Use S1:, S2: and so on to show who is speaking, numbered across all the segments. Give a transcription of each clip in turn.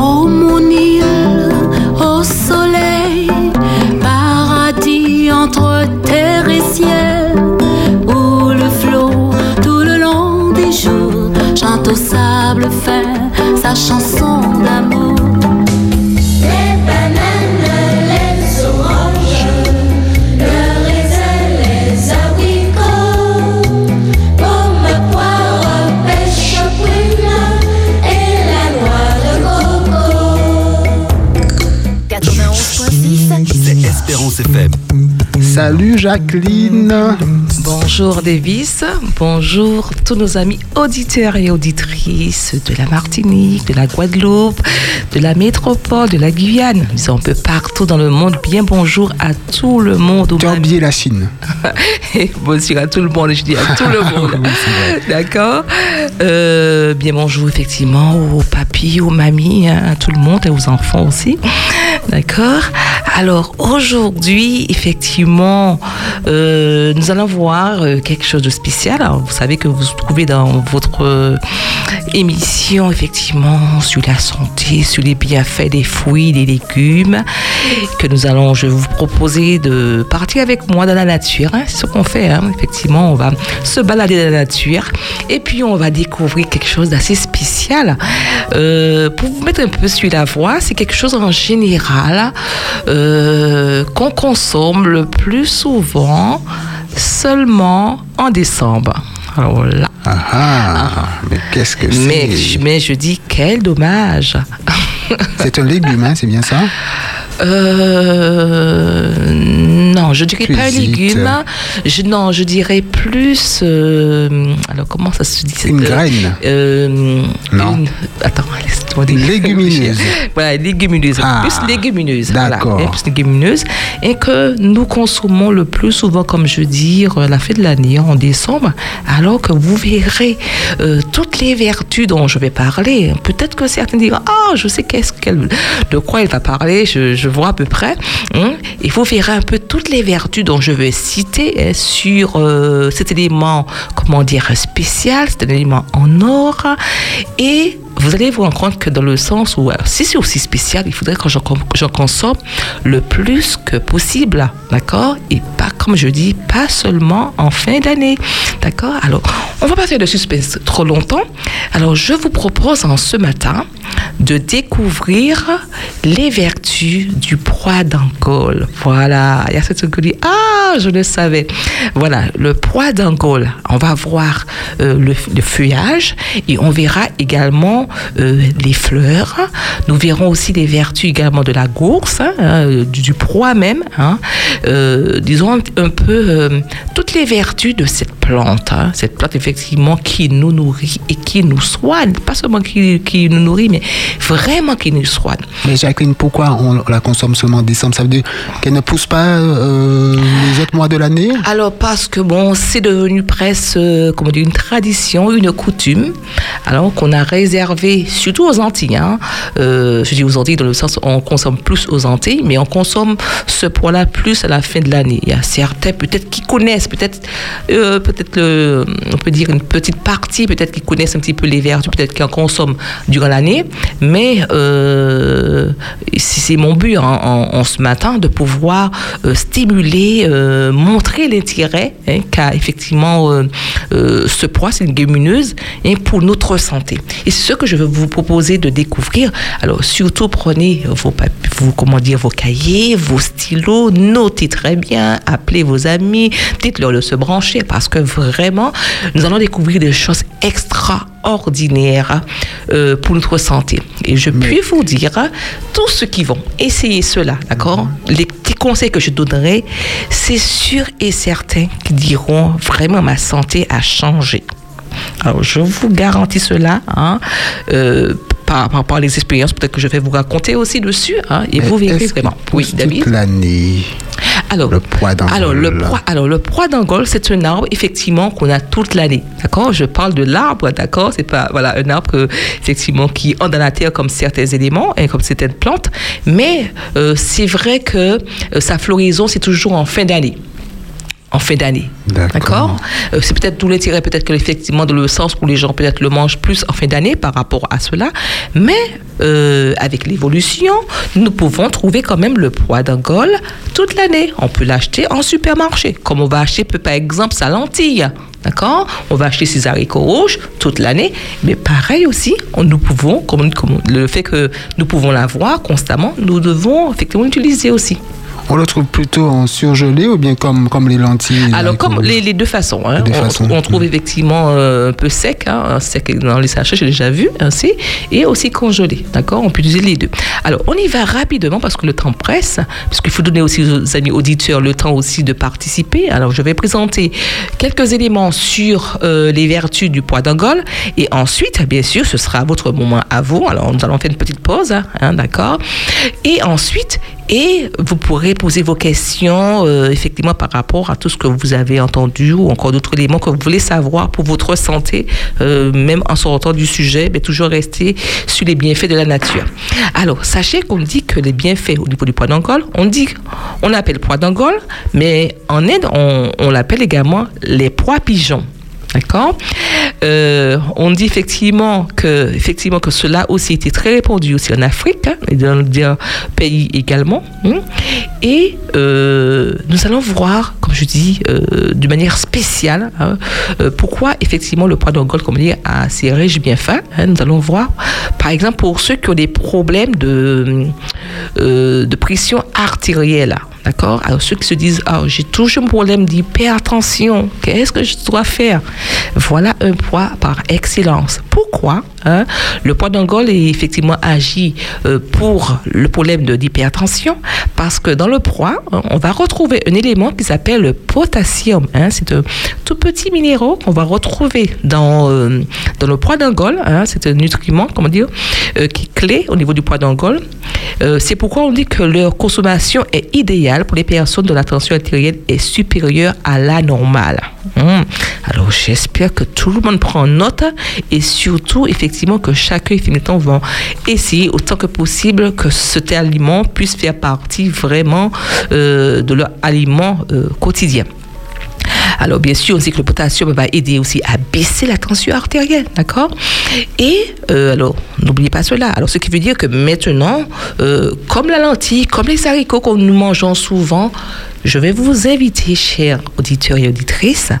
S1: Oh
S2: Salut Jacqueline.
S3: Bonjour Davis, bonjour tous nos amis auditeurs et auditrices de la Martinique, de la Guadeloupe, de la métropole, de la Guyane. Nous sommes un peu partout dans le monde. Bien bonjour à tout le monde.
S2: Tu as oublié la Chine.
S3: Et bonjour à tout le monde, je dis à tout le monde.
S2: Oui.
S3: D'accord Euh, Bien bonjour effectivement aux papis, aux mamies, hein, à tout le monde et aux enfants aussi. D'accord Alors aujourd'hui, effectivement, euh, nous allons voir euh, quelque chose de spécial. Vous savez que vous trouvez dans votre euh, émission, effectivement, sur la santé, sur les bienfaits des fruits, des légumes, que nous allons, je vais vous proposer de partir avec moi dans la nature. hein. C'est ce qu'on fait, hein. effectivement. On va se balader dans la nature et puis on va découvrir quelque chose d'assez spécial. Pour vous mettre un peu sur la voie, c'est quelque chose en général euh, qu'on consomme le plus souvent seulement en décembre. Alors là,
S2: Ah, ah, mais qu'est-ce que
S3: mais,
S2: c'est?
S3: mais je dis quel dommage.
S2: C'est un légume, hein, c'est bien ça?
S3: Euh, non, je dirais pas légumes. Je, non, je dirais plus. euh, alors, comment ça se dit
S2: Une graine
S3: euh,
S2: Non.
S3: une- attends, laisse-moi dire.
S2: légumineuse.
S3: voilà, légumineuse.
S2: Ah,
S3: plus légumineuse.
S2: d'accord.
S3: Voilà, hein, plus légumineuse. Et que nous consommons le plus souvent, comme je dis, la fin de l'année, en décembre, alors que vous verrez toutes les vertus dont je vais parler. Peut-être que certains diront Ah, je sais qu'est-ce qu'elle, de quoi elle va parler, je, je vois à peu près. hein. Et vous verrez un peu toutes les vertus dont je vais citer hein, sur euh, cet élément, comment dire, spécial, c'est un élément en or. Et vous allez vous rendre compte que dans le sens où, alors, si c'est aussi spécial, il faudrait que j'en consomme le plus que possible, d'accord? Et pas, comme je dis, pas seulement en fin d'année, d'accord? Alors, on va pas faire de suspense trop longtemps. Alors, je vous propose en ce matin de découvrir les vertus du poids d'Angole. Voilà, il y a cette dit, ah, je le savais. Voilà, le poids d'Angole, on va voir euh, le feuillage et on verra également euh, les fleurs. Nous verrons aussi les vertus également de la gourse, hein, euh, du, du poids même. hein. Euh, disons un, un peu euh, toutes les vertus de cette plante. hein. Cette plante, effectivement, qui nous nourrit et qui nous soigne. Pas seulement qui, qui nous nourrit, mais vraiment qui nous soigne.
S2: Mais Jacqueline, pourquoi on la consomme seulement en décembre? Ça veut dire qu'elle ne pousse pas les autres mois de l'année?
S3: Alors parce que bon, c'est devenu presque, comment dire, une tradition, une coutume. Alors qu'on a réservé, surtout aux Antilles. hein. Euh, je dis aux Antilles dans le sens où on consomme plus aux Antilles, mais on consomme ce poids-là plus à la fin de l'année. Il y a certains peut-être qui connaissent, peut-être, euh, peut-être on peut dire une petite partie, peut-être qui connaissent un petit peu les vertus, peut-être qui en consomment durant l'année. Mais euh, c'est mon but hein, en, ce matin de pouvoir stimuler, montrer l'intérêt hein, qu'a effectivement ce poids, c'est une hein, pour notre santé. Et c'est ce que je veux vous proposer de découvrir. Alors surtout prenez vos, comment dire, vos cahiers, vos stylos, notez très bien, appelez vos amis, dites-leur de se brancher parce que vraiment, nous allons découvrir des choses extraordinaires euh, pour notre santé. Et je puis vous dire, tous ceux qui vont essayer cela, d'accord? Les petits conseils que je donnerai, c'est sûr et certain qu'ils diront vraiment ma santé a changé. Alors, je vous garantis cela, hein, euh, par, par, par les expériences peut-être que je vais vous raconter aussi dessus, hein, et vous verrez vraiment. Oui, David
S2: l'année.
S3: alors,
S2: Le poids d'Angole.
S3: Alors, le poids, alors, le poids d'Angole, c'est un arbre, effectivement, qu'on a toute l'année. D'accord? Je parle de l'arbre, d'accord? C'est pas, voilà, un arbre, que, effectivement, qui entre dans la terre comme certains éléments et comme certaines plantes. Mais euh, c'est vrai que euh, sa floraison, c'est toujours en fin d'année. En fin d'année.
S2: D'accord.
S3: Euh, C'est peut-être tout l'intérêt, peut-être que effectivement, dans le sens où les gens peut-être le mangent plus en fin d'année par rapport à cela. Mais euh, avec l'évolution, nous pouvons trouver quand même le poids d'Angole toute l'année. On peut l'acheter en supermarché, comme on va acheter par exemple sa lentille. D'accord On va acheter ses haricots rouges toute l'année. Mais pareil aussi, on- nous pouvons, comme, comme le fait que nous pouvons l'avoir constamment, nous devons effectivement l'utiliser aussi.
S2: On le trouve plutôt en surgelé ou bien comme, comme les lentilles
S3: Alors, comme les, les deux façons. hein.
S2: Les deux
S3: on,
S2: façons.
S3: on trouve effectivement euh, un peu sec, hein, un sec dans les sachets, j'ai déjà vu, ainsi, et aussi congelé. D'accord? On peut utiliser les deux. Alors, on y va rapidement parce que le temps presse, parce qu'il faut donner aussi aux amis auditeurs le temps aussi de participer. Alors, je vais présenter quelques éléments sur euh, les vertus du poids d'Angole, et ensuite, bien sûr, ce sera votre moment à vous. Alors, nous allons faire une petite pause, hein, d'accord? Et ensuite, et vous pourrez poser vos questions euh, effectivement par rapport à tout ce que vous avez entendu ou encore d'autres éléments que vous voulez savoir pour votre santé, euh, même en sortant du sujet, mais toujours rester sur les bienfaits de la nature. Alors, sachez qu'on dit que les bienfaits au niveau du poids d'Angole, on dit, on appelle poids d'Angole, mais en Inde, on, on l'appelle également les poids pigeons. D'accord Euh, On dit effectivement que, effectivement que cela aussi était très répandu aussi en Afrique hein, et dans d'autres pays également. hein. Et euh, nous allons voir, comme je dis, euh, de manière spéciale, hein, pourquoi effectivement le poids d'Angole, comme on dit, a ces riches bienfaits. hein. nous allons voir, par exemple, pour ceux qui ont des problèmes de pression artérielle. D'accord? Alors, ceux qui se disent, ah, j'ai toujours un problème d'hypertension, qu'est-ce que je dois faire? Voilà un poids par excellence. Pourquoi? Hein Le poids d'Angole est effectivement agi euh, pour le problème de d'hypertension parce que dans le poids, on va retrouver un élément qui s'appelle le potassium. hein. C'est un tout petit minéraux qu'on va retrouver dans, euh, dans le poids d'Angole. hein. C'est un nutriment, comment dire, euh, qui est clé au niveau du poids d'Angole. Euh, c'est pourquoi on dit que leur consommation est idéale pour les personnes dont la tension artérielle est supérieure à la normale. Hum. Alors j'espère que tout le monde prend note et surtout effectivement que chacun effectivement va essayer autant que possible que cet aliment puisse faire partie vraiment euh, de leur aliment euh, quotidien. Alors, bien sûr, on sait que le potassium va aider aussi à baisser la tension artérielle, d'accord? Et, euh, alors, n'oubliez pas cela. Alors, ce qui veut dire que maintenant, comme la lentille, comme les haricots que nous mangeons souvent, je vais vous inviter, chers auditeurs et auditrices,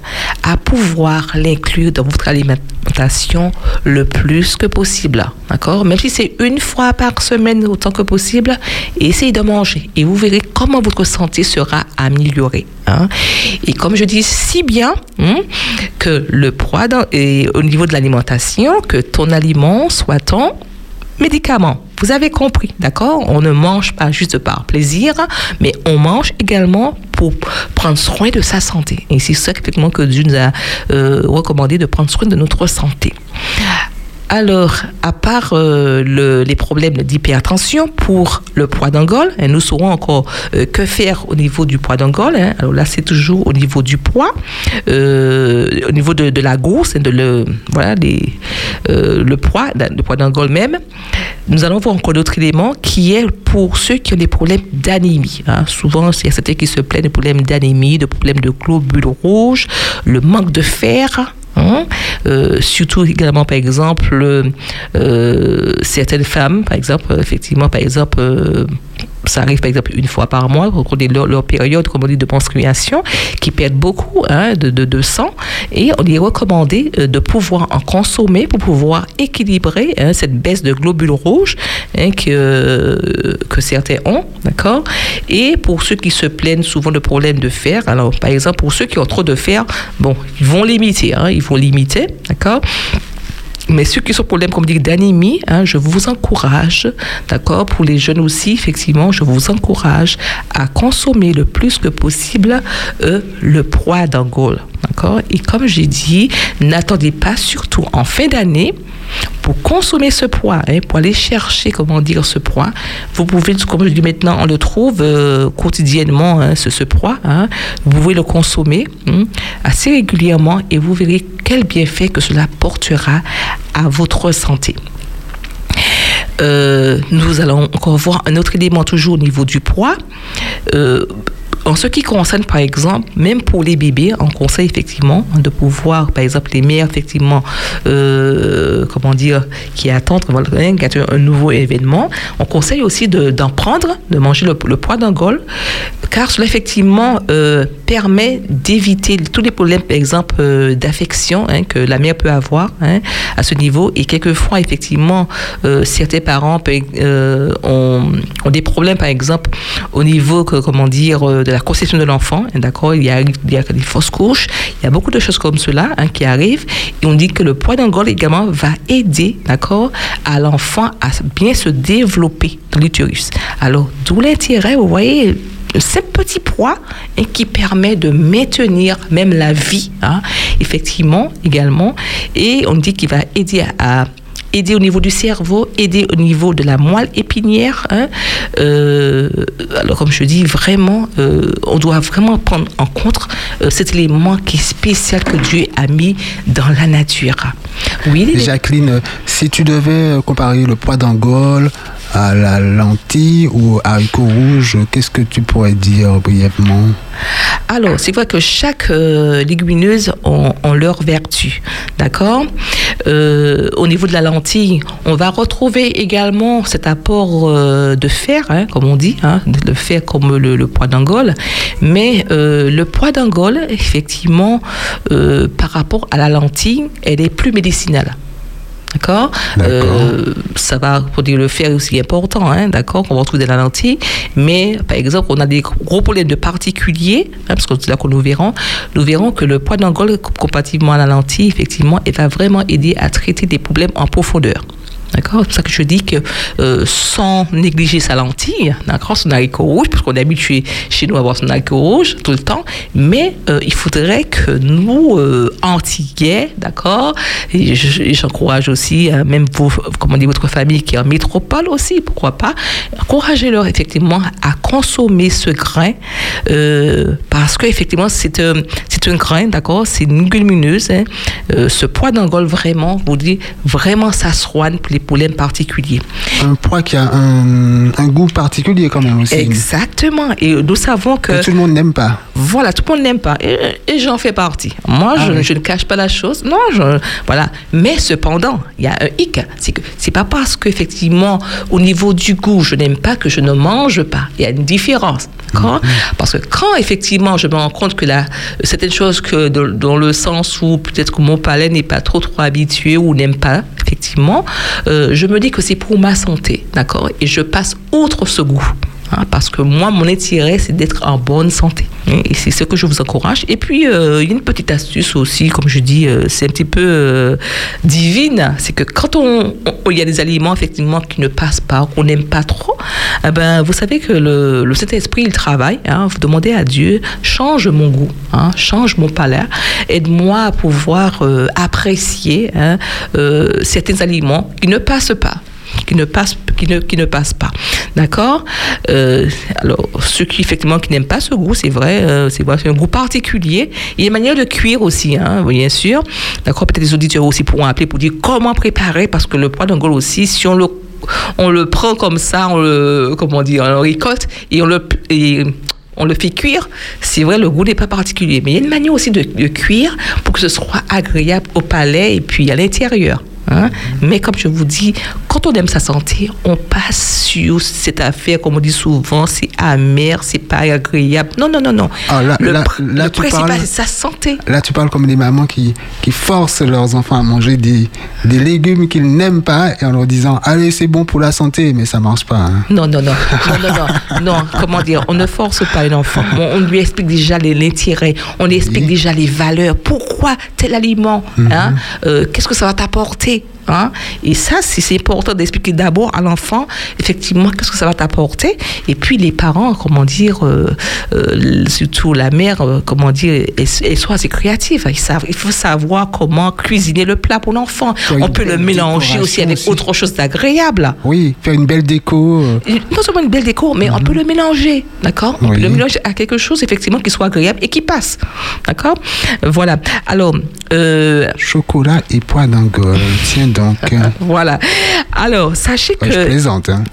S3: à pouvoir l'inclure dans votre alimentation le plus que possible, d'accord? Même si c'est une fois par semaine autant que possible, essayez de manger et vous verrez comment votre santé sera améliorée. hein? Et comme je dis si bien hein, que le poids et au niveau de l'alimentation, que ton aliment soit ton médicament. Vous avez compris, d'accord? On ne mange pas juste par plaisir, mais on mange également pour prendre soin de sa santé. Et c'est ça effectivement que Dieu nous a euh, recommandé de prendre soin de notre santé. Alors, à part euh, le- les problèmes d'hypertension pour le poids d'Angole, hein, nous saurons encore euh, que faire au niveau du poids d'Angole. hein. Alors là, c'est toujours au niveau du poids, euh, au niveau de, la grosse, et de le, voilà, des, le poids, le poids d'Angole même. Nous allons voir encore d'autres éléments qui est pour ceux qui ont des problèmes d'anémie. hein. Souvent, il y a certains qui se plaignent de problèmes d'anémie, de problèmes de globules rouges, le manque de fer. Hein? Euh, surtout également, par exemple, euh, certaines femmes, par exemple, effectivement, par exemple, euh, ça arrive par exemple une fois par mois, au cours de leur, période, comme on dit, de menstruation, qui perdent beaucoup hein, de, sang. Et on est recommandé euh, de pouvoir en consommer pour pouvoir équilibrer hein, cette baisse de globules rouges hein, que, que certains ont. D'accord Et pour ceux qui se plaignent souvent de problèmes de fer, alors par exemple, pour ceux qui ont trop de fer, bon, ils vont limiter, ils vont limiter. D'accord mais ceux qui sont problèmes, comme d'anémie, hein, je vous encourage, d'accord, pour les jeunes aussi, effectivement, je vous encourage à consommer le plus que possible euh, le poids d'Angole, d'accord. Et comme j'ai dit, n'attendez pas, surtout en fin d'année, pour consommer ce poids, hein, pour aller chercher, comment dire, ce poids, vous pouvez, comme je dis maintenant, on le trouve euh, quotidiennement, hein, ce, ce poids, vous pouvez le consommer assez régulièrement et vous verrez quel bienfait que cela portera à votre santé. Euh, nous allons encore voir un autre élément toujours au niveau du poids. Euh, en ce qui concerne, par exemple, même pour les bébés, on conseille effectivement de pouvoir, par exemple, les mères, effectivement, euh, comment dire, qui attendent un nouveau événement, on conseille aussi de- d'en prendre, de manger le, poids d'Angole, car cela, effectivement, euh, permet d'éviter tous les problèmes, par exemple, euh, d'affection hein, que la mère peut avoir hein, à ce niveau. Et quelquefois, effectivement, certains parents ont, des problèmes, par exemple, au niveau, que, comment dire, de la conception de l'enfant. hein, D'accord il y, a, il y a des fausses couches, il y a beaucoup de choses comme cela hein, qui arrivent. Et on dit que le poids d'Angole également va aider, d'accord, à l'enfant à bien se développer dans l'utérus. Alors, d'où l'intérêt, vous voyez, ce petit poids hein, qui permet de maintenir même la vie, hein, effectivement, également. Et on dit qu'il va aider à aider au niveau du cerveau, aider au niveau de la moelle épinière. hein. Euh, alors, comme je dis, vraiment, euh, on doit vraiment prendre en compte euh, cet élément qui est spécial que Dieu a mis dans la nature. Oui,
S2: Jacqueline, euh, si tu devais comparer le poids d'Angole à la lentille ou haricot rouge, qu'est-ce que tu pourrais dire brièvement?
S3: Alors, c'est vrai que chaque légumineuse ont, ont leur vertu, d'accord? Au niveau de la lentille, on va retrouver également cet apport euh, de fer, hein, comme on dit, hein, le fer comme le, poids d'Angole, mais euh, le poids d'Angole, effectivement, euh, par rapport à la lentille, elle est plus médicinale. D'accord. Euh, Ça va, pour dire le fer aussi important, hein, d'accord, qu'on retrouve dans la lentille. Mais, par exemple, on a des gros problèmes de particuliers, hein, parce que c'est là que nous verrons, nous verrons que le poids d'Angole, comparativement à la lentille, effectivement, elle va vraiment aider à traiter des problèmes en profondeur. D'accord? C'est pour ça que je dis que euh, sans négliger sa lentille, d'accord, son haricot rouge, parce qu'on est habitué chez nous à avoir son haricot rouge tout le temps, mais euh, il faudrait que nous, euh, d'accord, et je- et j'encourage aussi, euh, même vous, comment dire, votre famille qui est en métropole aussi, pourquoi pas, encouragez-leur effectivement à consommer ce grain, parce que effectivement c'est un, un grain, d'accord, c'est une légumineuse, hein, ce poids d'Angole vraiment, vous dit, vraiment ça soigne pour les problèmes particuliers.
S2: Un poids qui a un, un goût particulier quand même aussi.
S3: Exactement. Et nous savons que
S2: tout le monde n'aime pas.
S3: voilà, tout le monde n'aime pas. Et, et j'en fais partie. Moi,
S2: Ah
S3: je,
S2: oui.
S3: je ne cache pas la chose. Non, je, voilà. Mais cependant, il y a un hic. C'est que c'est pas parce qu'effectivement, au niveau du goût, je n'aime pas que je ne mange pas. Il y a une différence. D'accord Parce que quand effectivement, je me rends compte que la, certaines choses que dans, dans le sens où peut-être que mon palais n'est pas trop trop habitué ou n'aime pas, effectivement, je me dis que c'est pour ma santé. D'accord? Et je passe outre ce goût. Hein, parce que moi, mon intérêt, c'est d'être en bonne santé. Hein, Et c'est ce que je vous encourage. Et puis, il y a une petite astuce aussi, comme je dis, euh, c'est un petit peu euh, divine. C'est que quand on, il y a des aliments, effectivement, qui ne passent pas, qu'on n'aime pas trop, eh ben, vous savez que le, le Saint-Esprit, il travaille. hein. vous demandez à Dieu, change mon goût, change mon palais, aide-moi à pouvoir euh, apprécier certains aliments qui ne passent pas qui ne passe qui ne, qui ne passe pas d'accord Euh, alors ceux qui effectivement qui n'aiment pas ce goût c'est vrai euh, c'est vrai c'est un goût particulier il y a une manière de cuire aussi hein, bien sûr d'accord peut-être les auditeurs aussi pourront appeler pour dire comment préparer parce que le poids d'Angole aussi si on le on le prend comme ça on le comment dire on le récolte et on le et on le fait cuire, c'est vrai, le goût n'est pas particulier. Mais il y a une manière aussi de, de cuire pour que ce soit agréable au palais et puis à l'intérieur. Hein. Mais comme je vous dis, quand on aime sa santé, on passe sur cette affaire, comme on dit souvent, c'est amer, c'est pas agréable. Non, non, non, non.
S2: Ah, là-
S3: le
S2: là-
S3: pr-
S2: là,
S3: le
S2: tu
S3: principal, c'est sa santé.
S2: Là, tu parles comme des mamans qui, qui forcent leurs enfants à manger des, des légumes qu'ils n'aiment pas et en leur disant Allez, c'est bon pour la santé, mais ça marche pas. hein.
S3: Non, non, non, non, non, non, non, comment dire, on ne force pas un enfant. On, on lui explique déjà les- l'intérêt, on lui explique
S2: Oui.
S3: déjà les valeurs. Pourquoi tel aliment hein, euh, Qu'est-ce que ça va t'apporter? Hein Et ça, c'est important d'expliquer d'abord à l'enfant, effectivement, qu'est-ce que ça va t'apporter. Et puis les parents, comment dire, euh, euh, surtout la mère, euh, comment dire, elle, soit assez créative. Ils savent- il faut savoir comment cuisiner le plat pour l'enfant. On peut le mélanger aussi avec
S2: aussi.
S3: autre chose d'agréable
S2: Oui, faire une belle déco.
S3: non seulement une belle déco, mais on peut le mélanger, d'accord? On
S2: Oui.
S3: peut le mélanger à quelque chose effectivement qui soit agréable et qui passe, d'accord? Voilà. Alors,
S2: chocolat et pois d'Angole. Tiens donc. euh,
S3: voilà. Alors, sachez
S2: ouais, je
S3: que
S2: plaisante. Hein.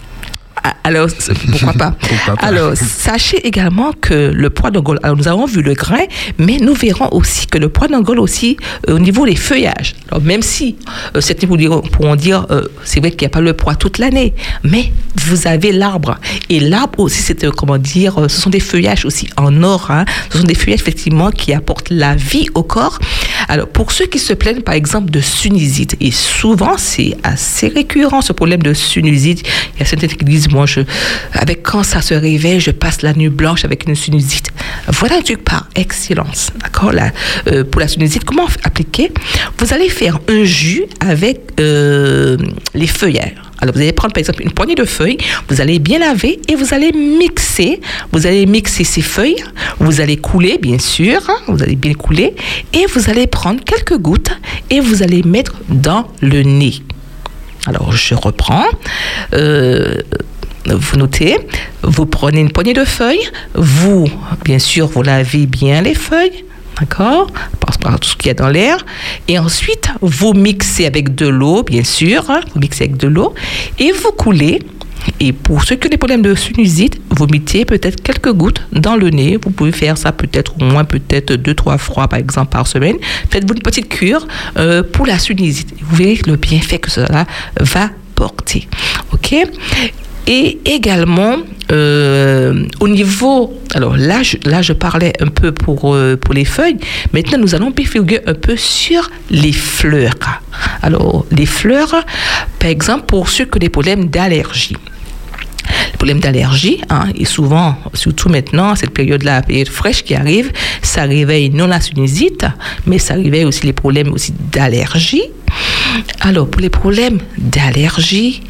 S3: Alors, pourquoi pas?
S2: Pourquoi pas?
S3: Alors, sachez également que le poids d'Angole, alors nous avons vu le grain, mais nous verrons aussi que le poids d'Angole aussi euh, au niveau des feuillages. Alors, même si euh, certains pourront dire, euh, c'est vrai qu'il n'y a pas le poids toute l'année, mais vous avez l'arbre. Et l'arbre aussi, c'est, comment dire, ce sont des feuillages aussi en or. hein. Ce sont des feuillages, effectivement, qui apportent la vie au corps. Alors, pour ceux qui se plaignent, par exemple, de sinusite, et souvent, c'est assez récurrent, ce problème de sinusite. Il y a certains qui disent, moi, je, avec quand ça se réveille, je passe la nuit blanche avec une sinusite. Voilà truc par excellence. D'accord euh, Pour la sinusite, comment appliquer? Vous allez faire un jus avec euh, les feuillages. Alors, vous allez prendre par exemple une poignée de feuilles, vous allez bien laver et vous allez mixer. Vous allez mixer ces feuilles, vous allez couler, bien sûr, hein, vous allez bien couler, et vous allez prendre quelques gouttes et vous allez mettre dans le nez. Alors, je reprends. Euh, vous notez, vous prenez une poignée de feuilles, vous, bien sûr, vous lavez bien les feuilles, d'accord Parce par tout ce qu'il y a dans l'air. Et ensuite, vous mixez avec de l'eau, bien sûr, hein, vous mixez avec de l'eau, et vous coulez. Et pour ceux qui ont des problèmes de sinusite, vous mettez peut-être quelques gouttes dans le nez. Vous pouvez faire ça peut-être au moins peut-être deux, trois fois par exemple par semaine. Faites-vous une petite cure euh, pour la sinusite. Vous verrez le bienfait que cela va porter. OK et également, euh, au niveau, alors là je, là, je parlais un peu pour, euh, pour les feuilles. Maintenant, nous allons bifurquer un peu sur les fleurs. Alors, les fleurs, par exemple, pour ceux qui ont des problèmes d'allergie. Problèmes d'allergie, hein, et souvent, surtout maintenant, cette période-là, période fraîche qui arrive, ça réveille non la sinusite, mais ça réveille aussi les problèmes aussi d'allergie. Alors, pour les problèmes d'allergie,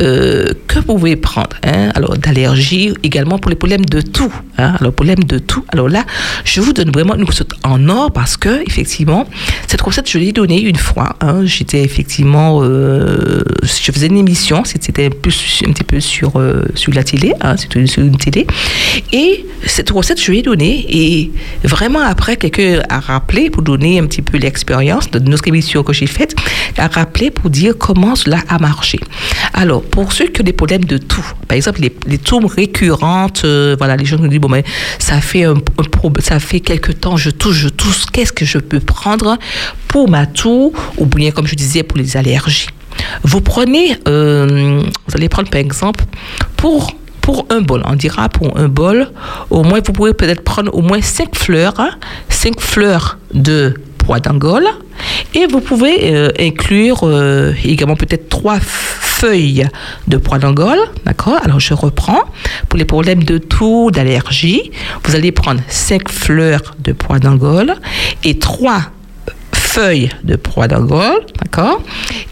S3: euh, que vous pouvez prendre hein? Alors, d'allergie, également pour les problèmes de tout. Hein? Alors, problème de tout. Alors là, je vous donne vraiment une recette en or parce que, effectivement, cette recette, je l'ai donnée une fois. Hein? J'étais effectivement, euh, je faisais une émission, c'était un petit peu sur, euh, sur la télé, hein? sur une télé. Et cette recette, je l'ai donnée. Et vraiment, après, quelqu'un a rappelé pour donner un petit peu l'expérience de notre émission que j'ai faite, a rappelé pour dire comment cela a marché. Alors, pour ceux qui ont des problèmes de tout, par exemple, les, les récurrentes, euh, voilà, les gens nous disent, bon, mais ça fait, un, un pro- ça fait quelque temps, je touche, je touche, qu'est-ce que je peux prendre pour ma toux, ou bien, comme je disais, pour les allergies. Vous prenez, euh, vous allez prendre par exemple, pour pour un bol, on dira pour un bol, au moins vous pouvez peut-être prendre au moins 5 fleurs, hein, 5 fleurs de pois d'Angole, et vous pouvez euh, inclure euh, également peut-être trois feuilles de pois d'Angole, d'accord? Alors je reprends. Pour les problèmes de toux, d'allergie, vous allez prendre 5 fleurs de pois d'Angole et trois feuilles de pois d'Angole, d'accord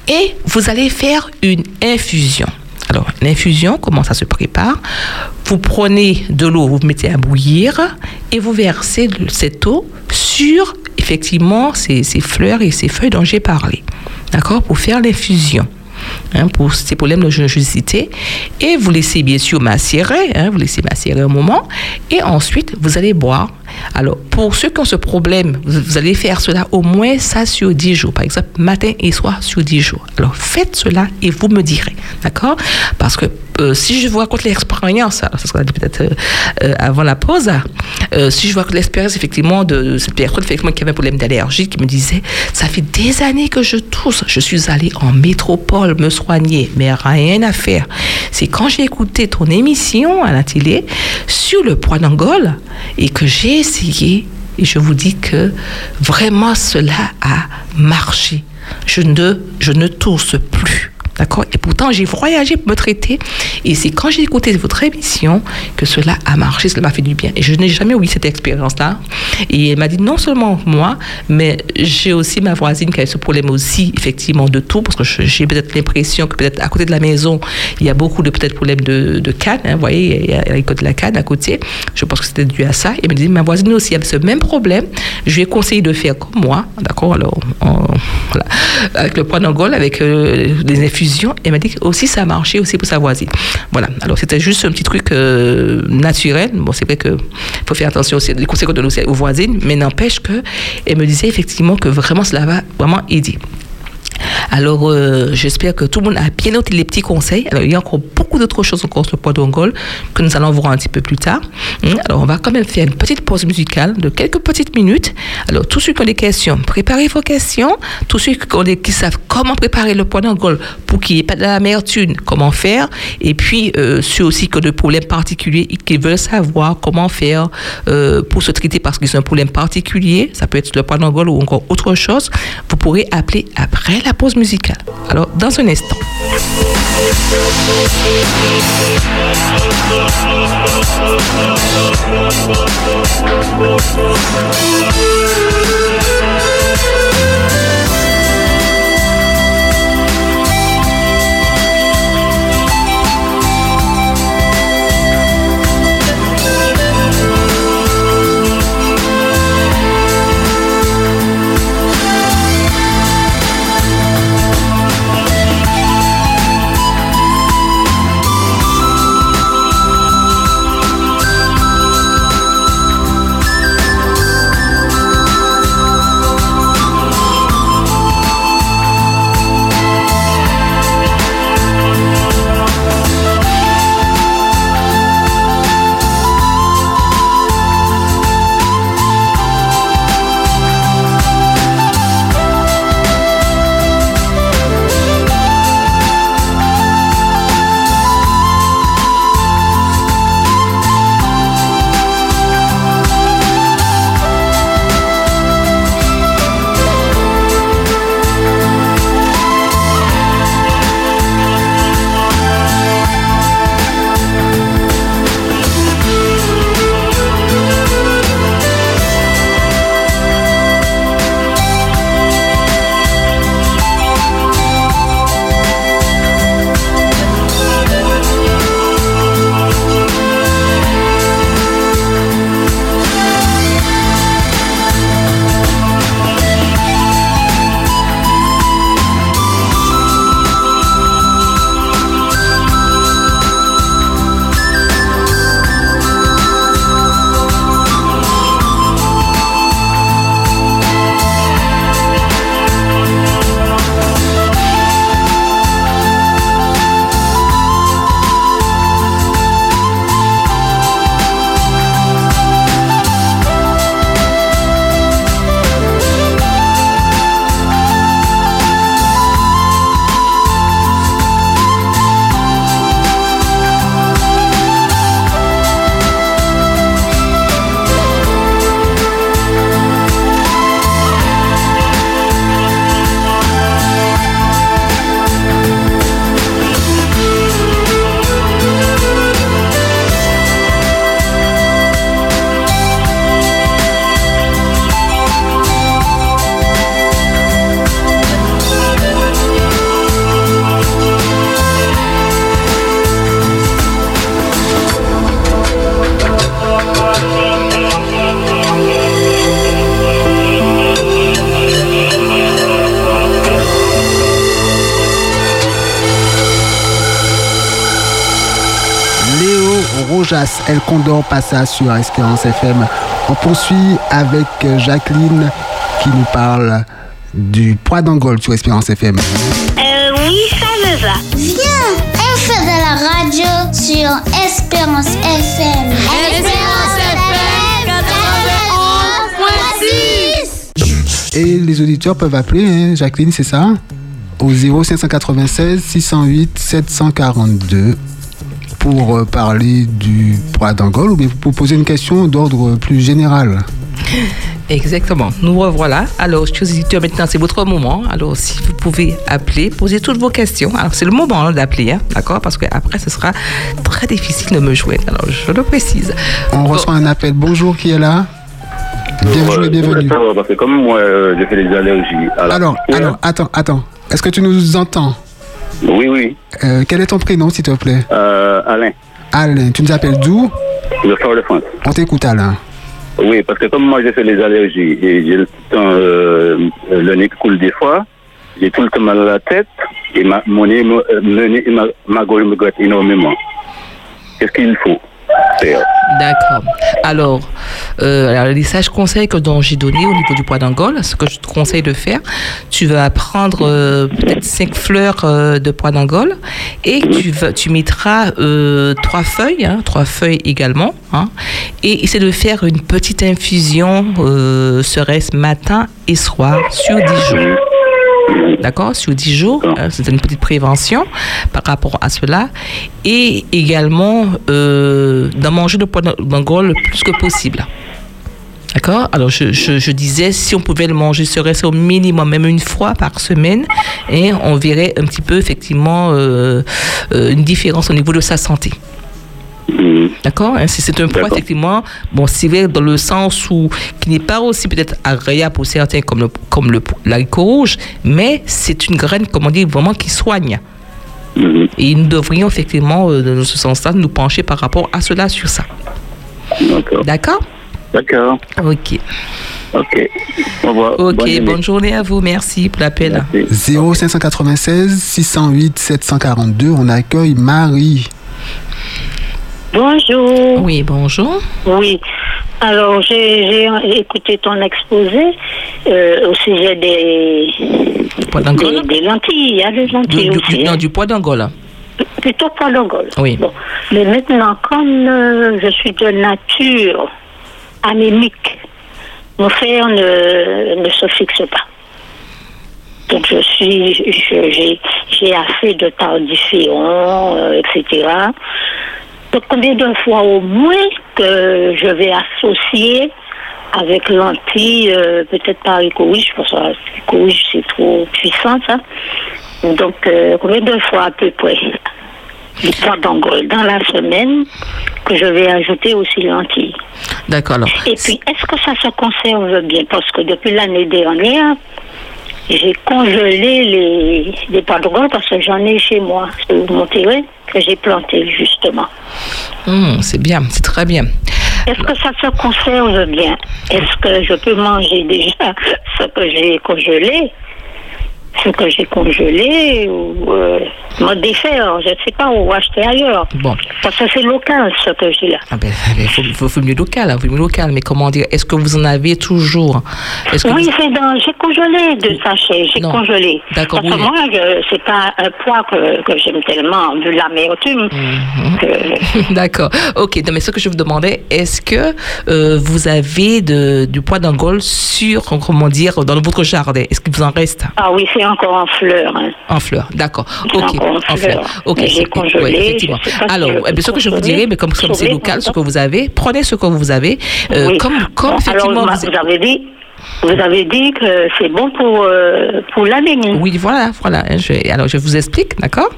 S3: Et vous allez faire une infusion. Alors, l'infusion, comment ça se prépare? Vous prenez de l'eau, vous mettez à bouillir et vous versez cette eau sur, effectivement, ces, fleurs et ces feuilles dont j'ai parlé. D'accord Pour faire l'infusion. hein, pour ces problèmes de gingivisité. Et vous laissez bien sûr macérer, hein, vous laissez macérer un moment. Et ensuite, vous allez boire. Alors, pour ceux qui ont ce problème, vous, allez faire cela au moins ça sur 10 jours. Par exemple, matin et soir sur 10 jours. Alors, faites cela et vous me direz. D'accord? Parce que euh, si je vous raconte l'expérience, alors ça sera peut-être euh, euh, avant la pause, si je vous raconte l'expérience effectivement de, cette personne effectivement, qui avait un problème d'allergie, qui me disait, ça fait des années que je tousse, je suis allée en métropole me soigner, mais rien à faire. C'est quand j'ai écouté ton émission à la télé sur le poids d'Angole et que j'ai essayé, et je vous dis que vraiment cela a marché. Je ne, je ne plus. D'accord? Et pourtant, j'ai voyagé pour me traiter. Et c'est quand j'ai écouté votre émission que cela a marché, cela m'a fait du bien. Et je n'ai jamais oublié cette expérience-là. Et elle m'a dit non seulement moi, mais j'ai aussi ma voisine qui a ce problème aussi, effectivement, de tout, parce que j'ai peut-être l'impression que peut-être à côté de la maison, il y a beaucoup de peut-être problèmes de, canne. hein, vous voyez, il y a l'école de la canne à côté. Je pense que c'était dû à ça. Et elle me dit, ma voisine aussi avait ce même problème. Je lui ai conseillé de faire comme moi. D'accord? Alors. Avec le poids d'Angole, avec euh, des infusions. Elle m'a dit que aussi ça a marché aussi pour sa voisine. Voilà. Alors, c'était juste un petit truc euh, naturel. Bon, c'est vrai que faut faire attention aussi. Les qu'on donne aussi aux voisines. Mais n'empêche que elle me disait effectivement que vraiment cela va vraiment aider. Alors, euh, j'espère que tout le monde a bien noté les petits conseils. Alors, il y a encore beaucoup d'autres choses encore sur le poids d'ongole que nous allons voir un petit peu plus tard. Hum, Alors, on va quand même faire une petite pause musicale de quelques petites minutes. Alors, tous ceux qui ont des questions, préparez vos questions. Tous ceux qui, savent comment préparer le poids d'ongole pour qu'il n'y ait pas d'amertume, comment faire. Et puis, euh, ceux aussi qui ont des problèmes particuliers et qui veulent savoir comment faire euh, pour se traiter parce qu'ils ont un problème particulier, ça peut être le poids d'ongole ou encore autre chose, vous pourrez appeler après la pause musicale. Alors, dans un instant.
S2: El Condor passa sur Espérance FM. On poursuit avec Jacqueline qui nous parle du poids d'Angole sur Espérance FM.
S4: Euh, oui, ça me va.
S5: Viens, fait de la radio sur Espérance FM.
S1: Espérance FM 91.6
S2: Et les auditeurs peuvent appeler, hein, Jacqueline, c'est ça? Au 0596 608 742 pour euh, parler du poids d'Angole ou bien pour poser une question d'ordre plus général.
S3: Exactement. Nous revoilà. Alors, chers auditeurs, maintenant, c'est votre moment. Alors, si vous pouvez appeler, poser toutes vos questions. Alors, c'est le moment hein, d'appeler, hein, d'accord? Parce qu'après, ce sera très difficile de me joindre. Alors, je le précise.
S2: On
S3: Bon.
S2: reçoit un appel. Bonjour, qui est là? Bienvenue et bienvenue.
S6: Parce que comme moi, euh, j'ai fait des allergies
S2: Alors, alors, attends, attends. Est-ce que tu nous entends?
S6: Oui, oui.
S2: Euh, Quel est ton prénom, s'il te plaît?
S6: Euh, Alain,
S2: Alain. Tu nous appelles d'où?
S6: Le Fort de France.
S2: On t'écoute, Alain.
S6: Oui, parce que comme moi, j'ai fait les allergies et j'ai le temps, euh, le nez qui coule des fois, j'ai tout le temps mal à la tête et ma, mon nez, euh, nez et ma, ma gorge me gratte énormément. Qu'est-ce qu'il faut faire?
S3: D'accord. Alors, euh, alors, les sages conseils que j'ai donné au niveau du poids d'Angole, ce que je te conseille de faire, tu vas prendre euh, peut-être cinq fleurs euh, de poids d'Angole et tu, vas, tu mettras euh, trois feuilles, hein, trois feuilles également, hein, et essaie de faire une petite infusion, euh, serait-ce matin et soir, sur 10 jours. D'accord? Sur 10 jours, euh, c'est une petite prévention par rapport à cela. Et également, euh, d'en manger le poids le plus que possible. D'accord? Alors, je, je- je disais, si on pouvait le manger, serait-ce au minimum, même une fois par semaine, et on verrait un petit peu, effectivement, euh, euh, une différence au niveau de sa santé.
S6: Mhm.
S3: D'accord Hein, C'est un poids, effectivement, bon, c'est vrai dans le sens où, qui n'est pas aussi peut-être agréable pour certains comme le, comme le, l'haricot rouge, mais c'est une graine, comme on dit, vraiment qui soigne.
S6: Mhm.
S3: Et nous devrions, effectivement, euh, dans ce sens-là, nous pencher par rapport à cela, sur ça.
S6: D'accord.
S3: D'accord?
S6: D'accord.
S3: Ok.
S6: Ok. Au revoir.
S3: Ok,
S6: Bonne
S3: bonne, journée à vous. Merci pour l'appel.
S6: Merci.
S2: 0596 608 742, on accueille Marie.
S7: Bonjour.
S3: Oui, bonjour.
S7: Oui. Alors, j'ai écouté ton exposé euh, au sujet des,
S3: Poids
S7: des,
S3: d'Angole
S7: des lentilles. Il y a des lentilles
S3: du-
S7: aussi.
S3: du- non,
S7: hein.
S3: du poids d'Angole.
S7: Plutôt pas d'Angole.
S3: Oui.
S7: Bon. Mais maintenant, comme euh, je suis de nature anémique, mon fer ne, ne se fixe pas. Donc, je suis, j'ai j'ai assez de tardiféon, euh, etc. Donc, combien de fois au moins que je vais associer avec lentilles, euh, peut-être pas haricot rouge, parce que c'est trop puissant, ça. Donc, euh, combien de fois à peu près d'Angole dans la semaine que je vais ajouter aussi lentilles.
S3: D'accord.
S7: Et puis, est-ce que ça se conserve bien? Parce que depuis l'année dernière, j'ai congelé les, les parce que j'en ai chez moi, sur mon terrain, que j'ai planté justement.
S3: Hum, c'est bien, c'est très bien.
S7: Est-ce que ça se conserve bien? Est-ce que je peux manger déjà ce que j'ai congelé? Ce que j'ai congelé ou euh, me défaire, je ne sais pas, ou acheter ailleurs.
S3: Bon.
S7: Parce que c'est local ce que j'ai là.
S3: Ah ben, il faut, faut, faut mieux local, hein, faut mieux local. Mais comment dire Est-ce que vous en avez toujours? Que
S7: Oui,
S3: vous-
S7: c'est dans. J'ai congelé deux sachets, j'ai congelé.
S3: D'accord,
S7: Parce que
S3: oui.
S7: moi, je- c'est pas un poids que, que j'aime tellement, vu l'amertume. Que-
S3: D'accord. Ok. Non, mais ce que je vous demandais, est-ce que euh, vous avez de, du poids d'Angole sur, comment dire, dans votre jardin? Est-ce qu'il vous en reste?
S7: Ah oui, c'est encore en fleurs. hein.
S3: en fleurs D'accord. Ok.
S7: en
S3: fleurs. Ok. C'est-
S7: congelé,
S3: ouais, effectivement. Alors, eh ce que je vous dirais, mais comme c'est local, ce que vous avez, prenez ce que vous avez. Euh,
S7: Oui.
S3: Comme, comme
S7: Bon,
S3: effectivement.
S7: alors,
S3: vous-
S7: vous avez dit. Vous avez dit que c'est bon pour, euh, pour l'anémie.
S3: Oui, voilà, voilà. je- alors, je vous explique, d'accord?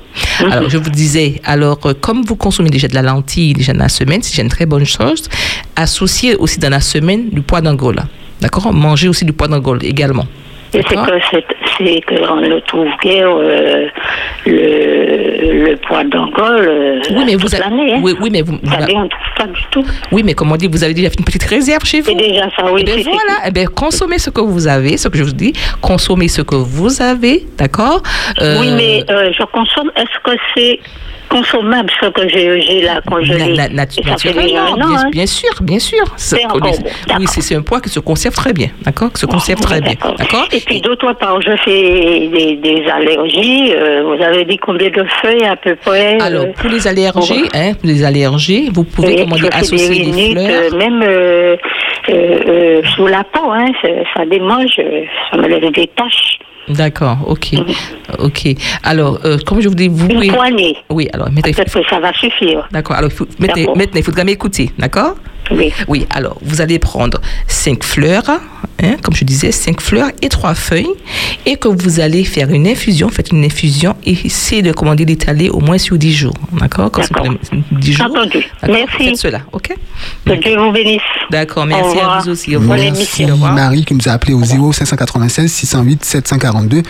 S7: Mhm.
S3: Alors, je vous disais, alors, euh, comme vous consommez déjà de la lentille déjà dans la semaine, c'est une très bonne chose, associez aussi dans la semaine du poids d'Angola. D'accord? Mangez aussi du poids d'Angola également.
S7: Et c'est que c'est qu'on ne trouve guère euh, le, le poids d'Angole euh,
S3: Oui, mais vous
S7: toute
S3: avez-
S7: l'année. Hein.
S3: oui, oui, mais vous-
S7: Vous savez, on ne trouve pas du tout.
S3: Oui, mais comme on dit, vous avez déjà fait une petite réserve chez vous.
S7: C'est déjà ça, oui.
S3: Eh bien,
S7: c'est-
S3: voilà, eh bien, consommez ce que vous avez, ce que je vous dis, consommez ce que vous avez, d'accord Euh,
S7: Oui, mais je consomme. Est-ce que c'est consommable ce que j'ai j'ai là
S3: natu-
S7: Et Ça fait déjà
S3: naturellement, bien,
S7: hein.
S3: bien sûr, bien sûr.
S7: Encore
S3: oui,
S7: bon,
S3: oui, c'est un poids qui se conserve très bien, d'accord Qui se conserve très bien, d'accord
S7: Et puis d'autre part, je fais des, des allergies. euh, vous avez dit combien de feuilles à peu près
S3: Alors,
S7: euh,
S3: pour les allergies,
S7: pour-
S3: hein, pour les allergies, vous pouvez,
S7: oui, je fais
S3: associer
S7: des
S3: des
S7: rhinites,
S3: fleurs.
S7: euh, même euh, euh, euh, sous la peau, hein, ça, ça démange, euh, ça me lève des taches.
S3: D'accord, ok, ok. Alors, euh, comme je vous dis, vous
S7: Une
S3: pouvez.
S7: poignée.
S3: Oui, alors, mettez-
S7: Peut-être que ça va suffire.
S3: D'accord, alors, il faut- mettez- maintenant, il faudra m'écouter, d'accord?
S7: Oui.
S3: Oui, alors, vous allez prendre cinq fleurs, hein, comme je disais, cinq fleurs et trois feuilles, et que vous allez faire une infusion, faites une infusion, et essayez de, comment dire, d'étaler au moins sur 10 jours, d'accord? Quand c'est
S7: D'accord.
S3: 10 jours.
S7: Entendu. Merci.
S3: Faites cela, ok?
S7: Que Dieu vous bénisse.
S3: D'accord, merci à vous aussi. Au
S7: Bonne
S3: revoir.
S2: Merci
S7: émission.
S3: Au revoir.
S2: Marie qui nous a appelé au 0596 608 742.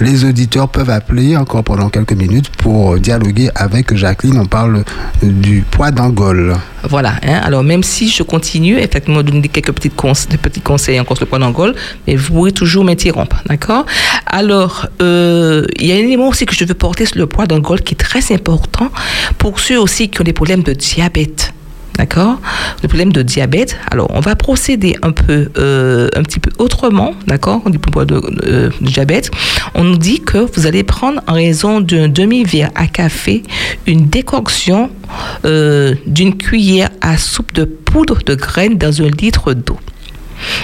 S2: Les auditeurs peuvent appeler encore pendant quelques minutes pour dialoguer avec Jacqueline. On parle du poids d'Angole.
S3: Voilà, hein. alors même si je continue, effectivement, de donner quelques des petits conseils encore sur le point d'Angole, mais vous pourrez toujours m'interrompre, d'accord? Alors, euh, il y a un élément aussi que je veux porter sur le poids d'Angole qui est très important pour ceux aussi qui ont des problèmes de diabète. D'accord Le problème de diabète. Alors, on va procéder un peu, euh, un petit peu autrement, d'accord On dit pour de, euh, de diabète. On nous dit que vous allez prendre en raison d'un demi-verre à café une décoction euh, d'une cuillère à soupe de poudre de graines dans un litre d'eau.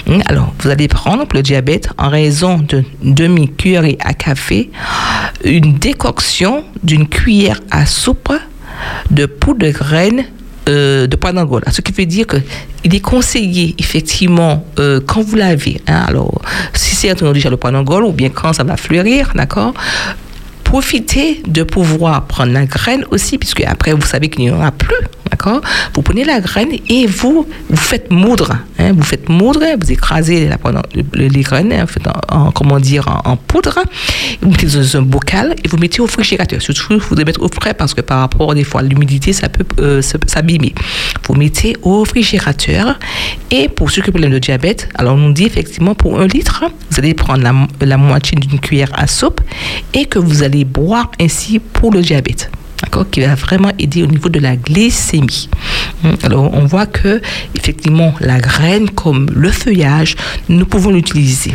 S3: Hum, Alors, vous allez prendre pour le diabète, en raison d'une demi-cuillerée à café, une décoction d'une cuillère à soupe de poudre de graines euh, de poids d'Angola. Ce qui veut dire que il est conseillé, effectivement, euh, quand vous l'avez, hein, alors, si c'est déjà le poids d'Angola ou bien quand ça va fleurir, d'accord Profitez de pouvoir prendre la graine aussi, puisque après, vous savez qu'il n'y en aura plus, d'accord Vous prenez la graine et vous, vous faites moudre, hein, vous faites moudre, vous écrasez les graines, hein, en, en- comment dire, en, poudre, vous mettez dans un bocal et vous mettez au réfrigérateur. Surtout, vous devez mettre au frais parce que par rapport des fois à l'humidité, ça peut euh, s'abîmer. Vous mettez au réfrigérateur et pour ceux qui ont problème de diabète, alors on nous dit effectivement pour un litre, vous allez prendre la moitié d'une cuillère à soupe et que vous allez boire ainsi pour le diabète. Qui va vraiment aider au niveau de la glycémie. Hum, Alors, on voit que effectivement la graine comme le feuillage, nous pouvons l'utiliser.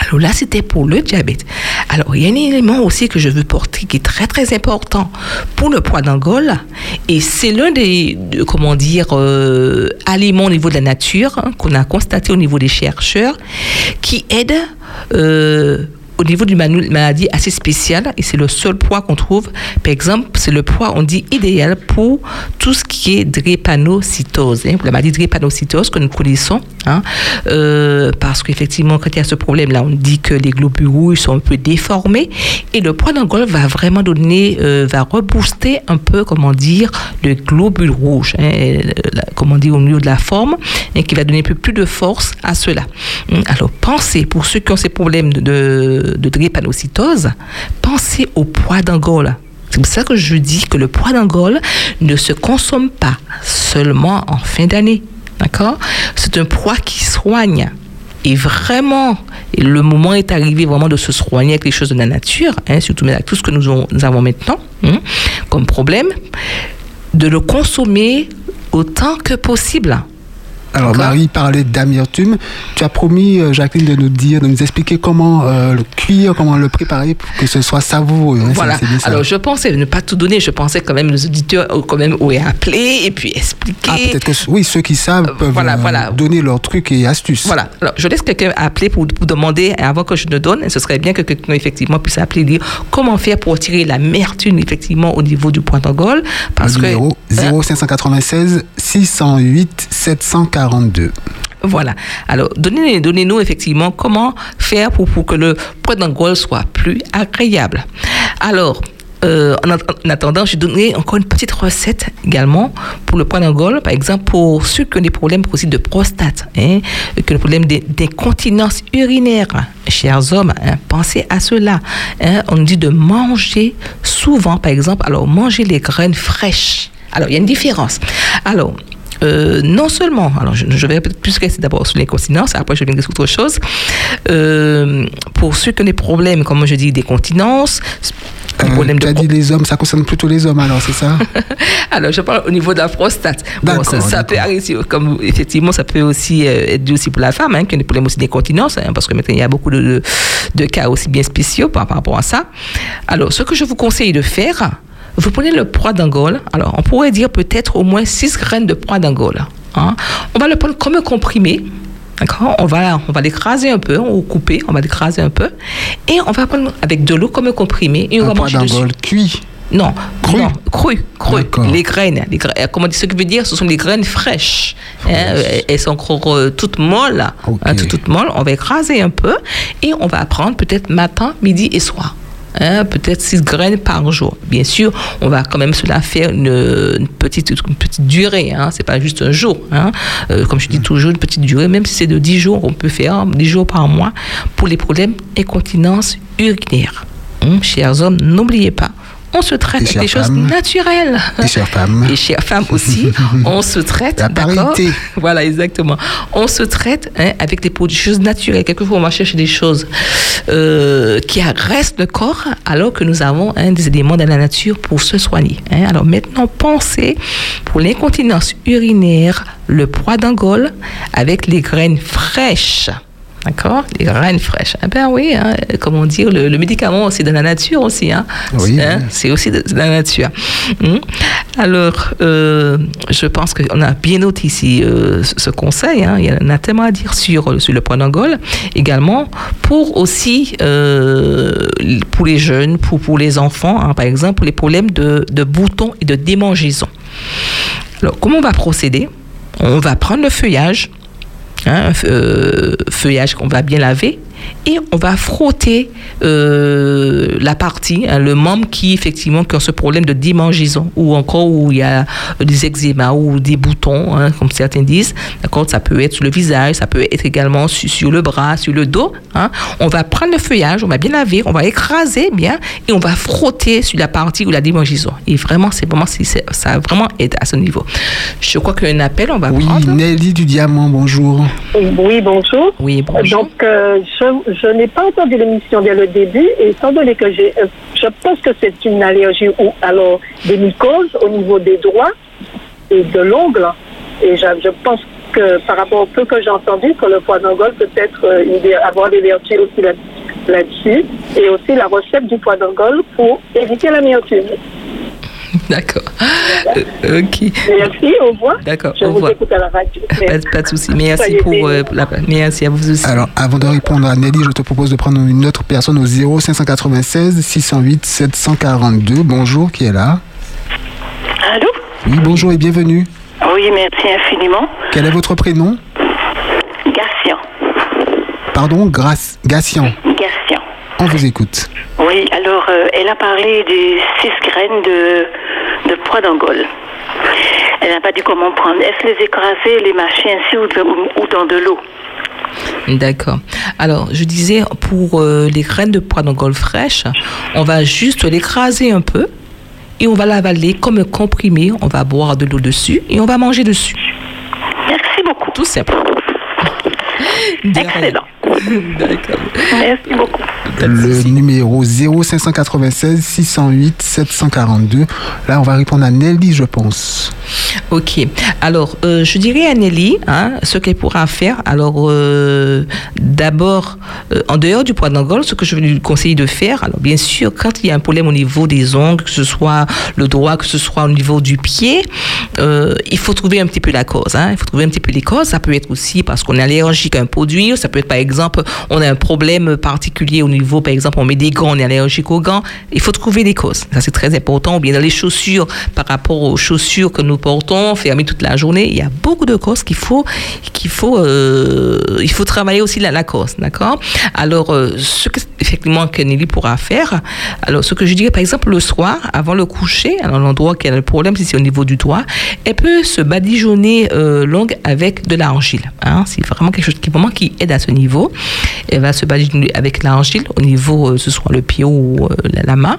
S3: Alors là, c'était pour le diabète. Alors, il y a un élément aussi que je veux porter qui est très, très important pour le poids d'Angole. Et c'est l'un des, de- comment dire, euh, aliments au niveau de la nature hein, qu'on a constaté au niveau des chercheurs qui aide euh, au niveau d'une maladie assez spéciale, et c'est le seul poids qu'on trouve, par exemple, c'est le poids, on dit, idéal pour tout ce qui est drépanocytose, hein, la maladie drépanocytose que nous connaissons, hein, euh, parce qu'effectivement, quand il y a ce problème-là, on dit que les globules rouges sont un peu déformés, et le poids d'Angole va vraiment donner, euh, va rebooster un peu, comment dire, le globule rouge, hein, comment dire, au niveau de la forme, et qui va donner peu plus de force à cela. Hum, Alors, pensez, pour ceux qui ont ces problèmes de, de drépanocytose, pensez au poids d'Angole. C'est pour ça que je dis que le poids d'Angole ne se consomme pas seulement en fin d'année. D'accord? C'est un poids qui soigne. Et vraiment, le moment est arrivé vraiment de se soigner avec les choses de la nature, hein, surtout avec tout ce que nous, avons- nous avons maintenant hein, comme problème, de le consommer autant que possible.
S2: Alors. Marie parlait d'amertume. Tu as promis, euh, Jacqueline, de nous dire, de nous expliquer comment euh, le cuire, comment le préparer pour que ce soit savoureux. hein,
S3: Voilà.
S2: ça.
S3: Alors, je pensais ne pas tout donner. Je pensais quand même les auditeurs euh, quand même auraient appelé et puis expliquer.
S2: Ah, peut-être que oui, ceux qui savent peuvent
S3: voilà, voilà.
S2: donner leurs trucs et astuces.
S3: Voilà. Alors, je laisse quelqu'un appeler pour, pour demander avant que je ne donne. Ce serait bien que quelqu'un effectivement puisse appeler et dire comment faire pour tirer l'amertume effectivement au niveau du point d'Angole. Parce
S2: le
S3: que
S2: numéro
S3: hein,
S2: 0596 608 742.
S3: Voilà. Alors, donnez- donnez-nous effectivement comment faire pour, que le point d'Angole soit plus agréable. Alors, euh, en, att- en attendant, je donnerai encore une petite recette également pour le point d'Angole. Par exemple, pour ceux qui ont des problèmes aussi de prostate, hein, des problèmes d'in- d'incontinence urinaire, chers hommes, hein, pensez à cela. hein. on dit de manger souvent, par exemple, alors manger les graines fraîches. Alors, il y a une différence. Alors, euh, non seulement, alors je, je vais plus rester d'abord sur l'incontinence, après je viendrai sur autre chose. Euh, pour ceux qui ont des problèmes, comme je dis, des continences, des
S2: Euh,
S3: problèmes
S2: tu
S3: de
S2: as dit les hommes, ça concerne plutôt les hommes alors, c'est ça
S3: alors, je parle au niveau de la prostate. Bon, ça, ça peut arriver, comme effectivement, ça peut aussi euh, être dû aussi pour la femme, hein, qui a des problèmes aussi d'incontinence, hein, parce que maintenant, il y a beaucoup de, de, de cas aussi bien spéciaux par, par rapport à ça. Alors, ce que je vous conseille de faire, vous prenez le poids d'Angole. Alors, on pourrait dire peut-être au moins 6 graines de poids d'Angole. hein. On va le prendre comme un comprimé. D'accord on va, on va l'écraser un peu, on va couper, on va l'écraser un peu. Et on va prendre avec de l'eau comme un comprimé. Et on
S2: Un
S3: va
S2: poids cuit.
S3: Non,
S2: Cru.
S3: non, cru. Les graines, les graines, comment dire, ce que veut dire, ce sont les graines fraîches. hein, euh, elles sont encore euh, toutes molles, hein, toutes, toutes molles. On va écraser un peu et on va prendre peut-être matin, midi et soir. Hein, peut-être 6 graines par jour. Bien sûr, on va quand même cela faire une, petite, durée. Hein, c'est pas juste un jour. Hein. Euh, comme je dis toujours, une petite durée, même si c'est de 10 jours, on peut faire 10 jours par mois pour les problèmes incontinence urinaire. Chers hommes, n'oubliez pas, on se traite avec des choses
S2: femmes.
S3: naturelles.
S2: Et chères femmes.
S3: Et chères femmes aussi, on se traite,
S2: La parité.
S3: Voilà, exactement. On se traite hein, avec des produits, choses naturelles. Quelquefois, on va chercher des choses euh, qui agressent le corps, alors que nous avons hein, des éléments dans la nature pour se soigner. hein. Alors maintenant, pensez pour l'incontinence urinaire, le poids d'Angole avec les graines fraîches. D'accord Les graines fraîches. Eh ben oui, hein, comment dire, le, le médicament, c'est de la nature aussi. Hein,
S2: Oui,
S3: Hein,
S2: oui.
S3: c'est aussi de, de la nature. Alors, euh, je pense qu'on a bien noté ici euh, ce conseil. hein. Il y en a tellement à dire sur, sur le point d'Angole. Également, pour aussi, euh, pour les jeunes, pour, pour les enfants, hein, par exemple, pour les problèmes de, de boutons et de démangeaison. Alors, comment on va procéder? On va prendre le feuillage, hein, euh, feuillage qu'on va bien laver, et on va frotter euh, la partie, hein, le membre qui effectivement qui a ce problème de démangeaison ou encore où il y a des eczémas ou des boutons, hein, comme certains disent. D'accord, ça peut être sur le visage, ça peut être également sur, sur le bras, sur le dos. hein. On va prendre le feuillage, on va bien laver, on va écraser bien et on va frotter sur la partie où la démangeaison. Et vraiment, c'est vraiment, ça vraiment aide à ce niveau. Je crois qu'il y a un appel, on va
S2: Oui,
S3: prendre.
S2: Nelly du Diamant, bonjour.
S8: Oui, bonjour.
S3: Oui, bonjour.
S8: Donc, euh, je, je n'ai pas entendu l'émission dès le début, et étant donné que j'ai, euh, je pense que c'est une allergie ou alors des mycoses au niveau des doigts et de l'ongle, et je, je pense que par rapport au peu que j'ai entendu, que le poids d'Angole peut être euh, avoir des vertus aussi là- là-dessus, et aussi la recette du poids d'Angole pour éviter l'amertume.
S3: D'accord. Euh, ok.
S8: Merci, au revoir.
S3: D'accord,
S8: Je
S3: au
S8: vous
S3: revoir.
S8: écoute à la radio.
S3: Pas, pas de souci. Merci pour, euh, la, merci à vous aussi.
S2: Alors, avant de répondre à Nelly, je te propose de prendre une autre personne au 0596 608 742. Bonjour, qui est là?
S9: Allô?
S2: Oui, bonjour et bienvenue.
S9: Oui, merci infiniment.
S2: Quel est votre prénom?
S9: Gatien.
S2: Pardon, Grace, Gassian. On vous écoute.
S9: Oui, alors euh, elle a parlé des six graines de, de poids d'Angole. Elle n'a pas dit comment prendre. Est-ce les écraser, les mâcher ainsi ou, de- ou- ou dans de l'eau?
S3: D'accord. Alors, je disais, pour euh, les graines de pois d'Angole fraîches, on va juste l'écraser un peu et on va l'avaler comme un comprimé. On va boire de l'eau dessus et on va manger dessus.
S9: Merci beaucoup.
S3: Tout simple.
S9: Excellent.
S3: D'accord.
S9: Merci beaucoup.
S2: Le numéro 0596 608 742. Là, on va répondre à Nelly, je pense.
S3: Ok. Alors, euh, je dirais à Nelly, hein, ce qu'elle pourra faire. Alors, euh, d'abord, euh, en dehors du poids d'Angole, ce que je vais lui conseiller de faire, alors bien sûr, quand il y a un problème au niveau des ongles, que ce soit le droit, que ce soit au niveau du pied, euh, il faut trouver un petit peu la cause. Hein. Il faut trouver un petit peu les causes. Ça peut être aussi parce qu'on est allergique à un produit. Ça peut être, par exemple, on a un problème particulier au niveau, par exemple, on met des gants, on est allergique aux gants. Il faut trouver les causes. Ça, c'est très important. Ou bien dans les chaussures, par rapport aux chaussures que nous portons, fermées toute la journée, il y a beaucoup de causes qu'il faut, qu'il faut, euh, il faut travailler aussi la, la cause, d'accord? Alors, euh, ce que, effectivement, que Nelly pourra faire, alors, ce que je dirais, par exemple, le soir, avant le coucher, alors l'endroit qui a le problème, c'est au niveau du doigt, elle peut se badigeonner euh, l'ongle avec de l'argile. Hein, c'est vraiment quelque chose qui, vraiment, qui aide à ce niveau. Elle va se badigeonner avec l'argile au niveau, euh, ce soit le pied ou euh, la, la main,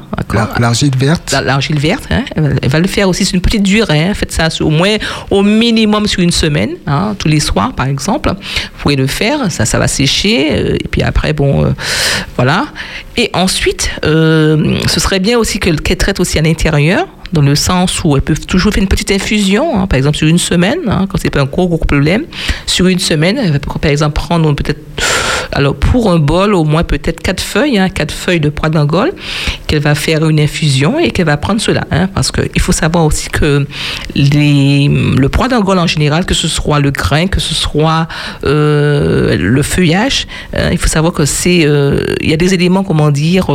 S2: L'argile verte.
S3: la- l'argile verte. hein, elle, va, le faire aussi sur une petite durée. hein, faites ça au moins au minimum sur une semaine, hein, tous les soirs par exemple. Vous pouvez le faire, ça, ça va sécher. euh, et puis après, bon, voilà. Et ensuite, ce serait bien aussi que- qu'elle traite aussi à l'intérieur dans le sens où elles peuvent toujours faire une petite infusion, hein, par exemple sur une semaine, hein, quand c'est pas un gros, problème. Sur une semaine, elle va par exemple prendre peut-être, alors pour un bol, au moins peut-être quatre feuilles, hein, quatre feuilles de pois d'Angole, qu'elle va faire une infusion et qu'elle va prendre cela. hein, parce qu'il faut savoir aussi que le pois d'Angole en général, que ce soit le grain, que ce soit euh, le feuillage, euh, il faut savoir que c'est, euh, il y a des éléments, comment dire,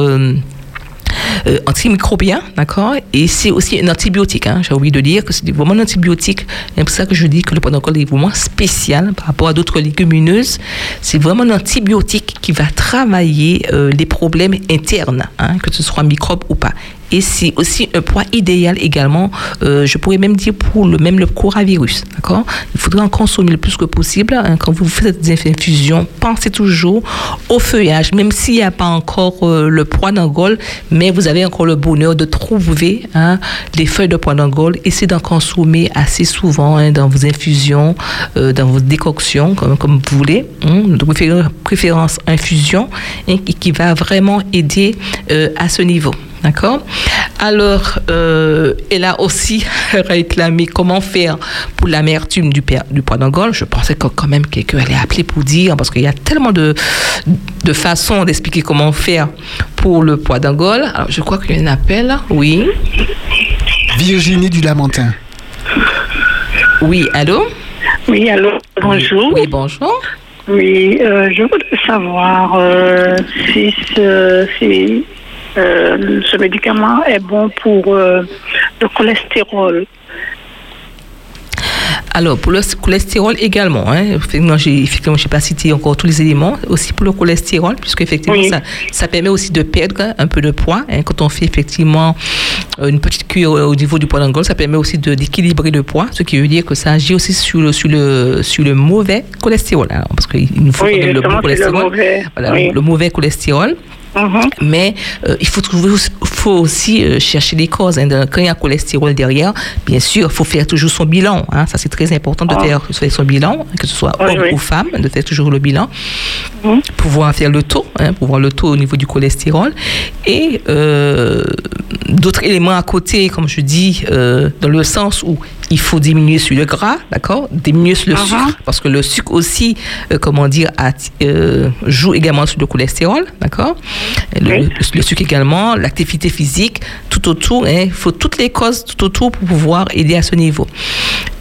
S3: euh, antimicrobien, d'accord Et c'est aussi un antibiotique. Hein. J'ai oublié de dire que c'est vraiment un antibiotique. C'est pour ça que je dis que le d'Angole est vraiment spécial par rapport à d'autres légumineuses. C'est vraiment un antibiotique qui va travailler euh, les problèmes internes, hein, que ce soit microbes ou pas. Et c'est aussi un poids idéal également, euh, je pourrais même dire pour le même le coronavirus, d'accord? Il faudrait en consommer le plus que possible. hein. quand vous faites des infusions, pensez toujours au feuillage, même s'il n'y a pas encore euh, le poids d'Angole, mais vous avez encore le bonheur de trouver hein, les feuilles de poids d'Angole. Essayez d'en consommer assez souvent hein, dans vos infusions, euh, dans vos décoctions, comme, vous voulez. hein. de préfé- préférence infusion, qui, va vraiment aider à ce niveau. D'accord Alors, euh, elle a aussi réclamé comment faire pour l'amertume du, père- du poids d'Angole. Je pensais que quand même quelqu'un allait appeler pour dire, parce qu'il y a tellement de, de façons d'expliquer comment faire pour le poids d'Angole. Alors, je crois qu'il y a un appel. Oui.
S2: Virginie du Lamentin.
S3: Oui, allô?
S10: Oui, allô, bonjour.
S3: Oui, bonjour.
S10: Oui, euh, je voudrais savoir euh, si ce, si, euh, ce médicament est bon pour euh, le cholestérol.
S3: Alors, pour le cholestérol également, hein, effectivement, effectivement, j'ai pas cité encore tous les éléments, aussi pour le cholestérol, puisque effectivement,
S10: Oui.
S3: ça, ça permet aussi de perdre un peu de poids. hein, quand on fait effectivement euh, une petite cure au niveau du poids d'Angole, ça permet aussi d'équilibrer le poids, ce qui veut dire que ça agit aussi sur le, sur le, sur le mauvais cholestérol, hein, parce qu'il nous faut
S10: Oui,
S3: le bon
S10: le mauvais,
S3: Voilà,
S10: oui.
S3: le mauvais cholestérol. Mais euh, il faut, trouver, aussi- faut aussi euh, chercher les causes. hein, de- quand il y a cholestérol derrière, bien sûr, il faut faire toujours son bilan. hein. ça, c'est très important de
S10: Ah.
S3: faire, faire son bilan, que ce soit homme
S10: oui.
S3: ou femme, de faire toujours le bilan.
S10: Mhm.
S3: Pour pouvoir faire le taux, hein, pour voir le taux au niveau du cholestérol. Et euh, d'autres éléments à côté, comme je dis, dans le sens où il faut diminuer sur le gras, d'accord? Diminuer sur le sucre, parce que le sucre aussi, euh, comment dire, euh, joue également sur le cholestérol, d'accord? Le, le sucre également, l'activité physique, tout autour, hein, il faut toutes les causes tout autour pour pouvoir aider à ce niveau.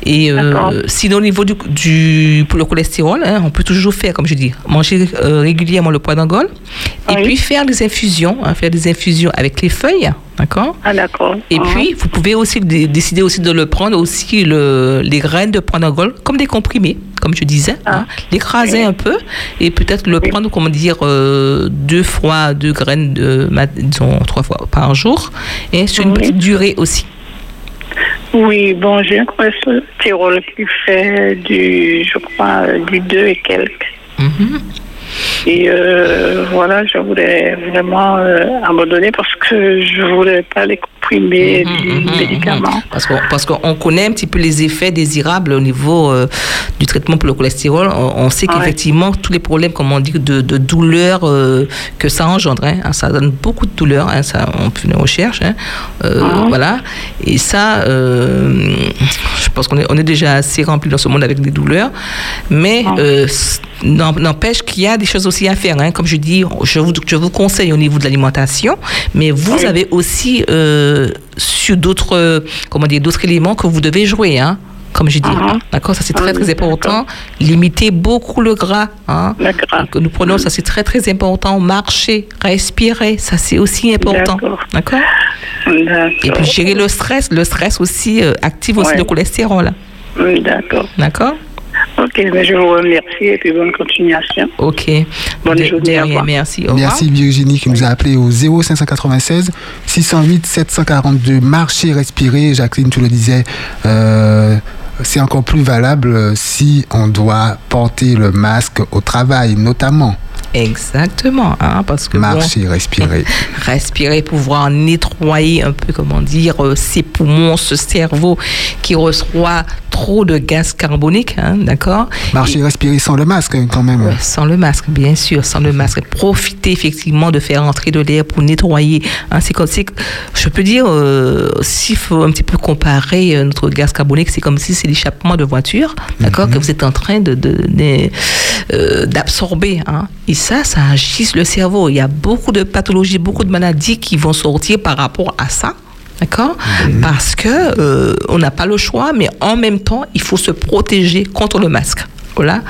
S3: Et euh, sinon, au niveau du, du- pour le cholestérol, hein, on peut toujours faire, comme je dis, manger euh, régulièrement le poids d'Angole et puis faire des infusions, hein, faire des infusions avec les feuilles, d'accord
S10: Ah, d'accord.
S3: Et
S10: Ah.
S3: puis, vous pouvez aussi dé- décider aussi de le prendre aussi le, les graines de d'Angole comme des comprimés, comme je disais, hein, l'écraser un peu et peut-être le prendre, comment dire, euh, deux fois deux graines, de, disons trois fois par jour et sur une
S10: Oui.
S3: petite durée aussi.
S10: Oui, bon, j'ai un cholestérol qui fait du, je crois, du 2 et quelques.
S3: Mhm.
S10: Et euh, voilà, je voulais vraiment euh, abandonner parce que je voulais pas les comprimer
S3: Mhm,
S10: du médicament.
S3: Parce qu'on parce qu'on connaît un petit peu les effets désirables au niveau euh, du traitement pour le cholestérol. On, on sait qu'effectivement, tous les problèmes, comment on dit, de, de douleur que ça engendre, hein, ça donne beaucoup de douleur. hein, ça, on fait une recherche. hein, euh, Voilà. Et ça, je pense qu'on est, on est déjà assez rempli dans ce monde avec des douleurs. Mais n'en- n'empêche qu'il y a des choses aussi à faire. hein. Comme je dis, je vous, je vous conseille au niveau de l'alimentation, mais vous avez aussi euh, sur d'autres, comment dire, d'autres éléments que vous devez jouer. Hein. Comme je dis, d'accord, ça c'est très très important. Limiter beaucoup le gras, hein, que nous prenons, ça c'est très très important. Marcher, respirer, ça c'est aussi important, d'accord. Et puis gérer le stress, le stress aussi euh, active aussi le cholestérol,
S10: Oui, D'accord.
S3: d'accord.
S10: Ok, mais je vous remercie et puis bonne continuation.
S3: Ok.
S10: Bonne
S3: De-
S10: journée,
S3: de rien, merci. Au revoir.
S2: Merci Virginie qui nous a appelé au 0596 608 742. Marcher, respirer. Jacqueline, tu le disais, euh, c'est encore plus valable si on doit porter le masque au travail, notamment.
S3: Exactement, hein, parce que bon,
S2: Marcher, respirer.
S3: respirer, pouvoir nettoyer un peu, comment dire, euh, ses poumons, ce cerveau qui reçoit trop de gaz carbonique, hein, d'accord?
S2: Marcher, respirer sans le masque hein, quand même.
S3: Ouais, sans le masque, bien sûr, sans le masque. Profiter effectivement de faire entrer de l'air pour nettoyer. hein. c'est comme je peux dire, euh, s'il faut un petit peu comparer euh, notre gaz carbonique, c'est comme si c'est l'échappement de voiture, d'accord, que vous êtes en train de, de- de- euh, d'absorber. hein. Et ça, ça agit sur le cerveau. Il y a beaucoup de pathologies, beaucoup de maladies qui vont sortir par rapport à ça. D'accord? Parce que euh, on n'a pas le choix, mais en même temps, il faut se protéger contre le masque. Voilà.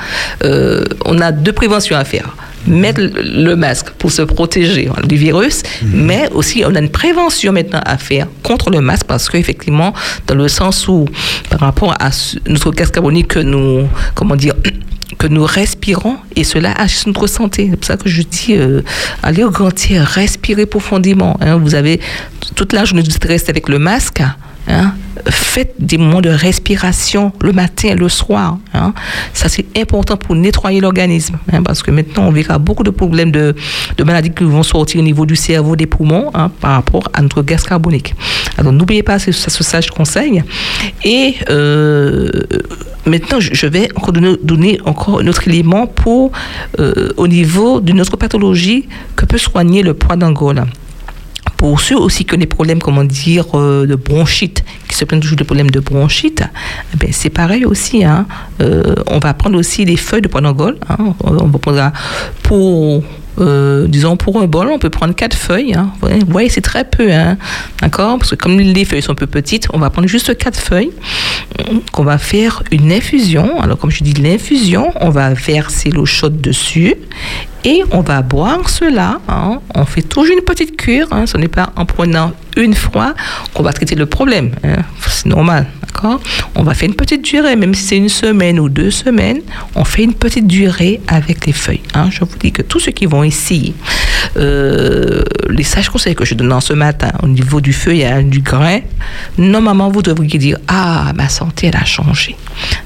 S3: Euh, on a deux préventions à faire. Mettre le- masque pour se protéger du virus, mais aussi on a une prévention maintenant à faire contre le masque parce qu'effectivement, dans le sens où, par rapport à notre gaz carbonique que nous, comment dire, que nous respirons et cela agit notre santé. C'est pour ça que je dis, euh, allez au grand air, respirez profondément. hein. Vous avez toute la journée du stress avec le masque. hein. Faites des moments de respiration le matin le soir. hein. Ça, c'est important pour nettoyer l'organisme. hein, parce que maintenant, on verra beaucoup de problèmes de, de maladies qui vont sortir au niveau du cerveau, des poumons, hein, par rapport à notre gaz carbonique. Alors, n'oubliez pas ce, ce sage conseil. Et euh, maintenant, je vais encore donner, encore un autre élément pour, euh, au niveau d'une autre pathologie que peut soigner le poids d'Angola pour ceux aussi qui ont des problèmes, comment dire, euh, de bronchite, qui se plaignent toujours de problèmes de bronchite, eh c'est pareil aussi. Hein. Euh, on va prendre aussi des feuilles de poids d'Angole. Hein. On va prendre pour, euh, disons, pour un bol, on peut prendre quatre feuilles. Hein. Vous voyez, Vous voyez, c'est très peu. Hein. D'accord? Parce que comme les feuilles sont un peu petites, on va prendre juste quatre feuilles euh, qu'on va faire une infusion. Alors, comme je dis, l'infusion, on va verser l'eau chaude dessus et on va boire cela. hein. On fait toujours une petite cure. Hein. Ce n'est pas en prenant une fois qu'on va traiter le problème. hein. C'est normal. D'accord On va faire une petite durée, même si c'est une semaine ou deux semaines, on fait une petite durée avec les feuilles. Je vous dis que tous ceux qui vont essayer euh, les sages conseils que je donne en ce matin au niveau du feuillage, du grain, normalement vous devriez dire Ah, ma santé, elle a changé.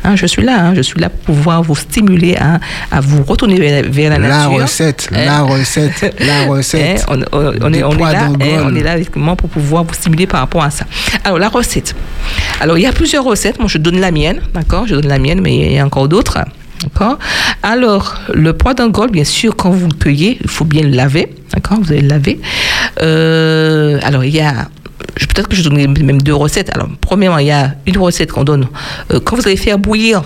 S3: Hein, je suis là, hein, je suis là pour pouvoir vous stimuler à, à vous retourner vers, vers la,
S2: La
S3: nature.
S2: recette,
S3: Hein?
S2: la recette, la recette.
S3: Hein, on, on- est, on est là, on est là effectivement pour pouvoir vous stimuler par rapport à ça. Alors la recette. Alors il y a plusieurs recettes. Moi je donne la mienne, d'accord? Je donne la mienne, mais il y a encore d'autres. D'accord Alors, le pois d'Angole, bien sûr, quand vous le cueillez, il faut bien le laver. D'accord Vous allez le laver. Euh, alors, il y a. Peut-être que je donnerai même deux recettes. Alors, premièrement, il y a une recette qu'on donne. euh, quand vous allez faire bouillir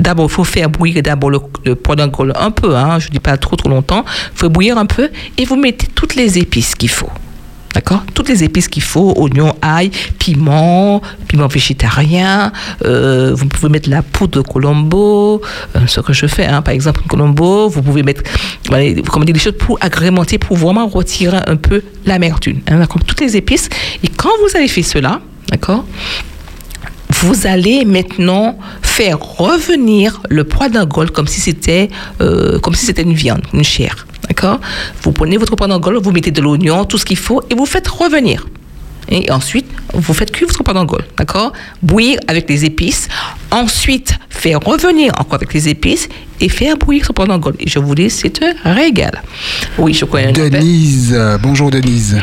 S3: D'abord, il faut faire bouillir d'abord le, le pois d'Angole un peu, hein, je ne dis pas trop trop longtemps. Il faut bouillir un peu et vous mettez toutes les épices qu'il faut. D'accord? Toutes les épices qu'il faut, oignons, ail, piment, piment végétarien. euh, vous pouvez mettre la poudre de Colombo, euh, ce que je fais, hein, par exemple, Colombo. Vous pouvez mettre voilà, comment dire, des choses pour agrémenter, pour vraiment retirer un peu l'amertume. Hein, d'accord? Toutes les épices. Et quand vous avez fait cela, d'accord vous allez maintenant faire revenir le poids d'Angole comme si c'était euh, comme si c'était une viande, une chair. D'accord Vous prenez votre poids d'Angole, vous mettez de l'oignon, tout ce qu'il faut, et vous faites revenir. Et ensuite, vous faites cuire votre poids d'Angole. D'accord Bouillir avec les épices. Ensuite, faire revenir encore avec les épices et faire bouillir ce poids d'Angole. Et je vous dis, c'est un régal. Oui, je connais.
S2: Denise, bonjour Denise.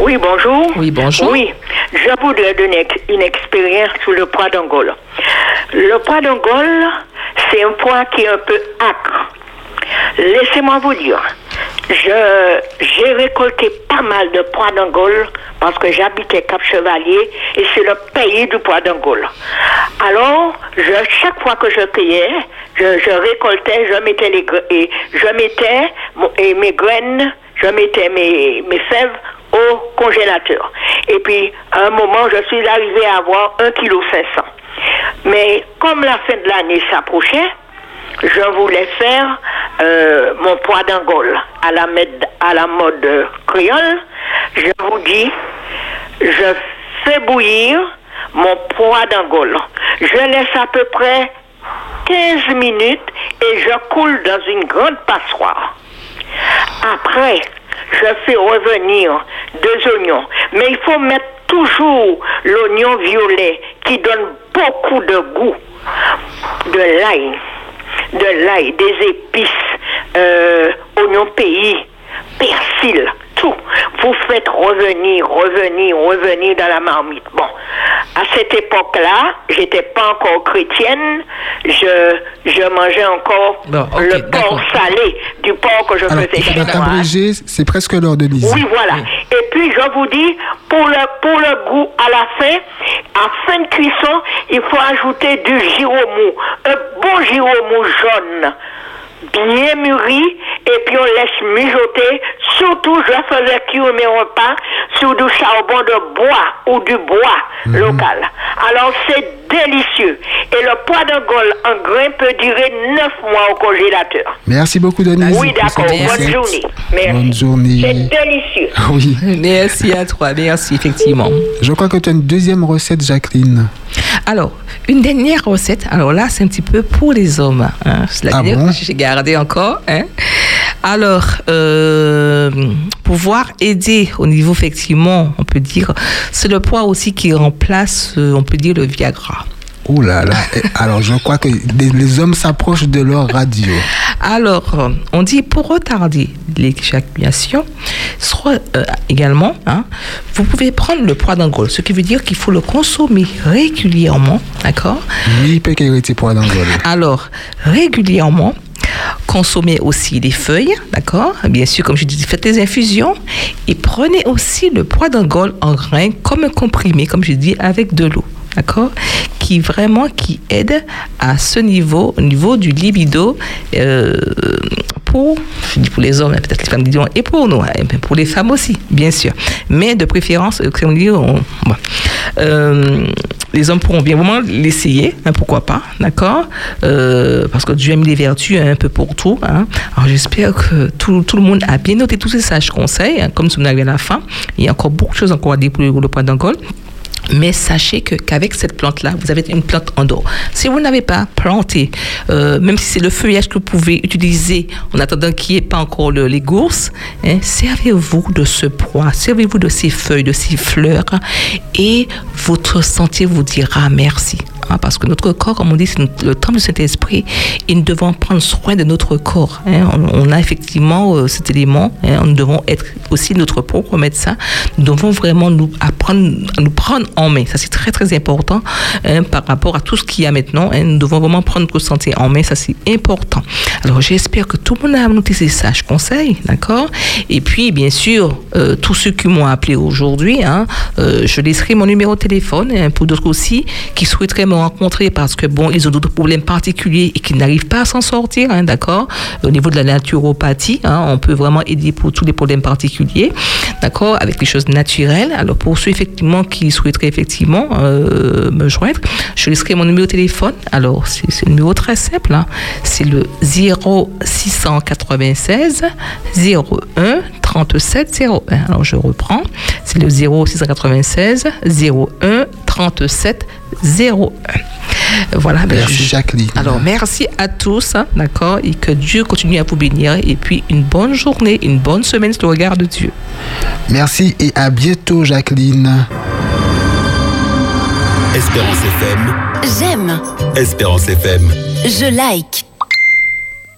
S11: Oui, bonjour.
S3: Oui, bonjour.
S11: Oui, je voudrais donner une expérience sur le poids d'Angole. Le poids d'Angole, c'est un poids qui est un peu acre. Laissez-moi vous dire, j'ai récolté pas mal de poids d'Angole parce que j'habitais Cap-Chevalier et c'est le pays du poids d'Angole. Alors, chaque fois que je cueillais, je, récoltais, je mettais les je mettais et mes graines, je mettais mes, mes fèves au congélateur. Et puis, à un moment, je suis arrivée à avoir 1,5 kg. Mais comme la fin de l'année s'approchait, je voulais faire euh, mon poids d'Angole à la, à la mode créole. Je vous dis, je fais bouillir mon poids d'Angole. Je laisse à peu près 15 minutes et je coule dans une grande passoire. Après, je fais revenir deux oignons. Mais il faut mettre toujours l'oignon violet qui donne beaucoup de goût. De l'ail, de l'ail, des épices, euh, oignon pays, persil, tout. Vous faites revenir, revenir, revenir dans la marmite. Bon, à cette époque-là, j'étais pas encore chrétienne. Je, je mangeais encore
S3: Bon,
S11: le porc salé, du porc que je
S2: Alors,
S11: faisais chez moi.
S2: abréger, c'est presque l'heure Denise.
S11: Oui, voilà. Et puis, je vous dis, pour le, pour le goût, à la fin, à fin de cuisson, il faut ajouter du giromou. Un bon giromou jaune, bien mûri, et puis on laisse mijoter. Surtout, je faisais cuire mes repas sur du charbon de bois ou du bois local. Alors, c'est délicieux. Et le poids d'Angole en grain peut durer 9 mois au congélateur.
S2: Merci beaucoup, Denise.
S11: Oui, d'accord. Bonne journée. Merci.
S2: Bonne journée.
S11: C'est délicieux.
S2: Oui.
S3: Merci à toi, merci, effectivement.
S2: Je crois que tu as une deuxième recette, Jacqueline.
S3: Alors, une dernière recette. Alors là, c'est un petit peu pour les hommes. hein. C'est la
S2: Ah
S3: dernière
S2: bon?
S3: que j'ai gardée encore. hein. Alors, euh, pouvoir aider au niveau, effectivement, on peut dire, c'est le poids aussi qui remplace, euh, on peut dire, le Viagra.
S2: Oh là là. Alors, je crois que les, hommes s'approchent de leur radio.
S3: Alors, euh, on dit pour retarder l'éjaculation, soit euh, également, hein, vous pouvez prendre le poids d'Angole, ce qui veut dire qu'il faut le consommer régulièrement, d'accord?
S2: Oui, pour d'Angole.
S3: Alors, régulièrement, consommez aussi les feuilles, d'accord? Bien sûr, comme je dis, faites les infusions et prenez aussi le poids d'Angole en grains comme un comprimé, comme je dis, avec de l'eau. D'accord Qui vraiment qui aide à ce niveau, au niveau du libido, euh, pour, les hommes, hein, peut-être les femmes diront, et pour nous, hein, pour les femmes aussi, bien sûr. Mais de préférence, euh, on dit, on- bon. Euh, les hommes pourront bien vraiment l'essayer, hein, pourquoi pas, d'accord Parce que Dieu a mis les vertus un peu pour tout. Alors j'espère que tout, tout le monde a bien noté tous ces sages conseils, comme arrive à la fin. Il y a encore beaucoup de choses encore à dire pour le, le point d'Angole. Mais sachez que qu'avec cette plante-là, vous avez une plante en dehors. Si vous n'avez pas planté, euh, même si c'est le feuillage que vous pouvez utiliser en attendant qu'il n'y ait pas encore le- les gousses, hein, servez-vous de ce poids, servez-vous de ces feuilles, de ces fleurs, et votre santé vous dira merci. Hein, parce que notre corps, comme on dit, c'est le temple du Saint-Esprit, et nous devons prendre soin de notre corps. hein. On, a effectivement euh, cet élément, hein, nous devons être aussi notre propre médecin. Nous devons vraiment nous apprendre nous prendre en main. Ça, c'est très, très important hein, par rapport à tout ce qu'il y a maintenant. Nous devons vraiment prendre notre santé en main. Ça, c'est important. Alors, j'espère que tout le monde a noté ces sages conseils, d'accord? Et puis, bien sûr, euh, tous ceux qui m'ont appelé aujourd'hui, euh, je laisserai mon numéro de téléphone pour d'autres aussi qui souhaiteraient me rencontrer parce que, bon, ils ont d'autres problèmes particuliers et qui n'arrivent pas à s'en sortir, hein, d'accord? Au niveau de la naturopathie, hein, on peut vraiment aider pour tous les problèmes particuliers, d'accord Avec les choses naturelles. Alors, pour ceux, effectivement, qui souhaiteraient, effectivement, euh, me joindre, je laisserai mon numéro de téléphone. Alors, c'est un numéro très simple, hein. c'est le 0696 01 37 01. Alors, je reprends, c'est le 0696 01 37 01. Voilà. ben,
S2: Merci, Jacqueline.
S3: Alors, merci à tous, hein, d'accord, et que Dieu continue à vous bénir. Et puis, une bonne journée, une bonne semaine sous le regard de Dieu.
S2: Merci et à bientôt, Jacqueline.
S12: Espérance FM.
S13: J'aime,
S12: Espérance FM.
S13: je like.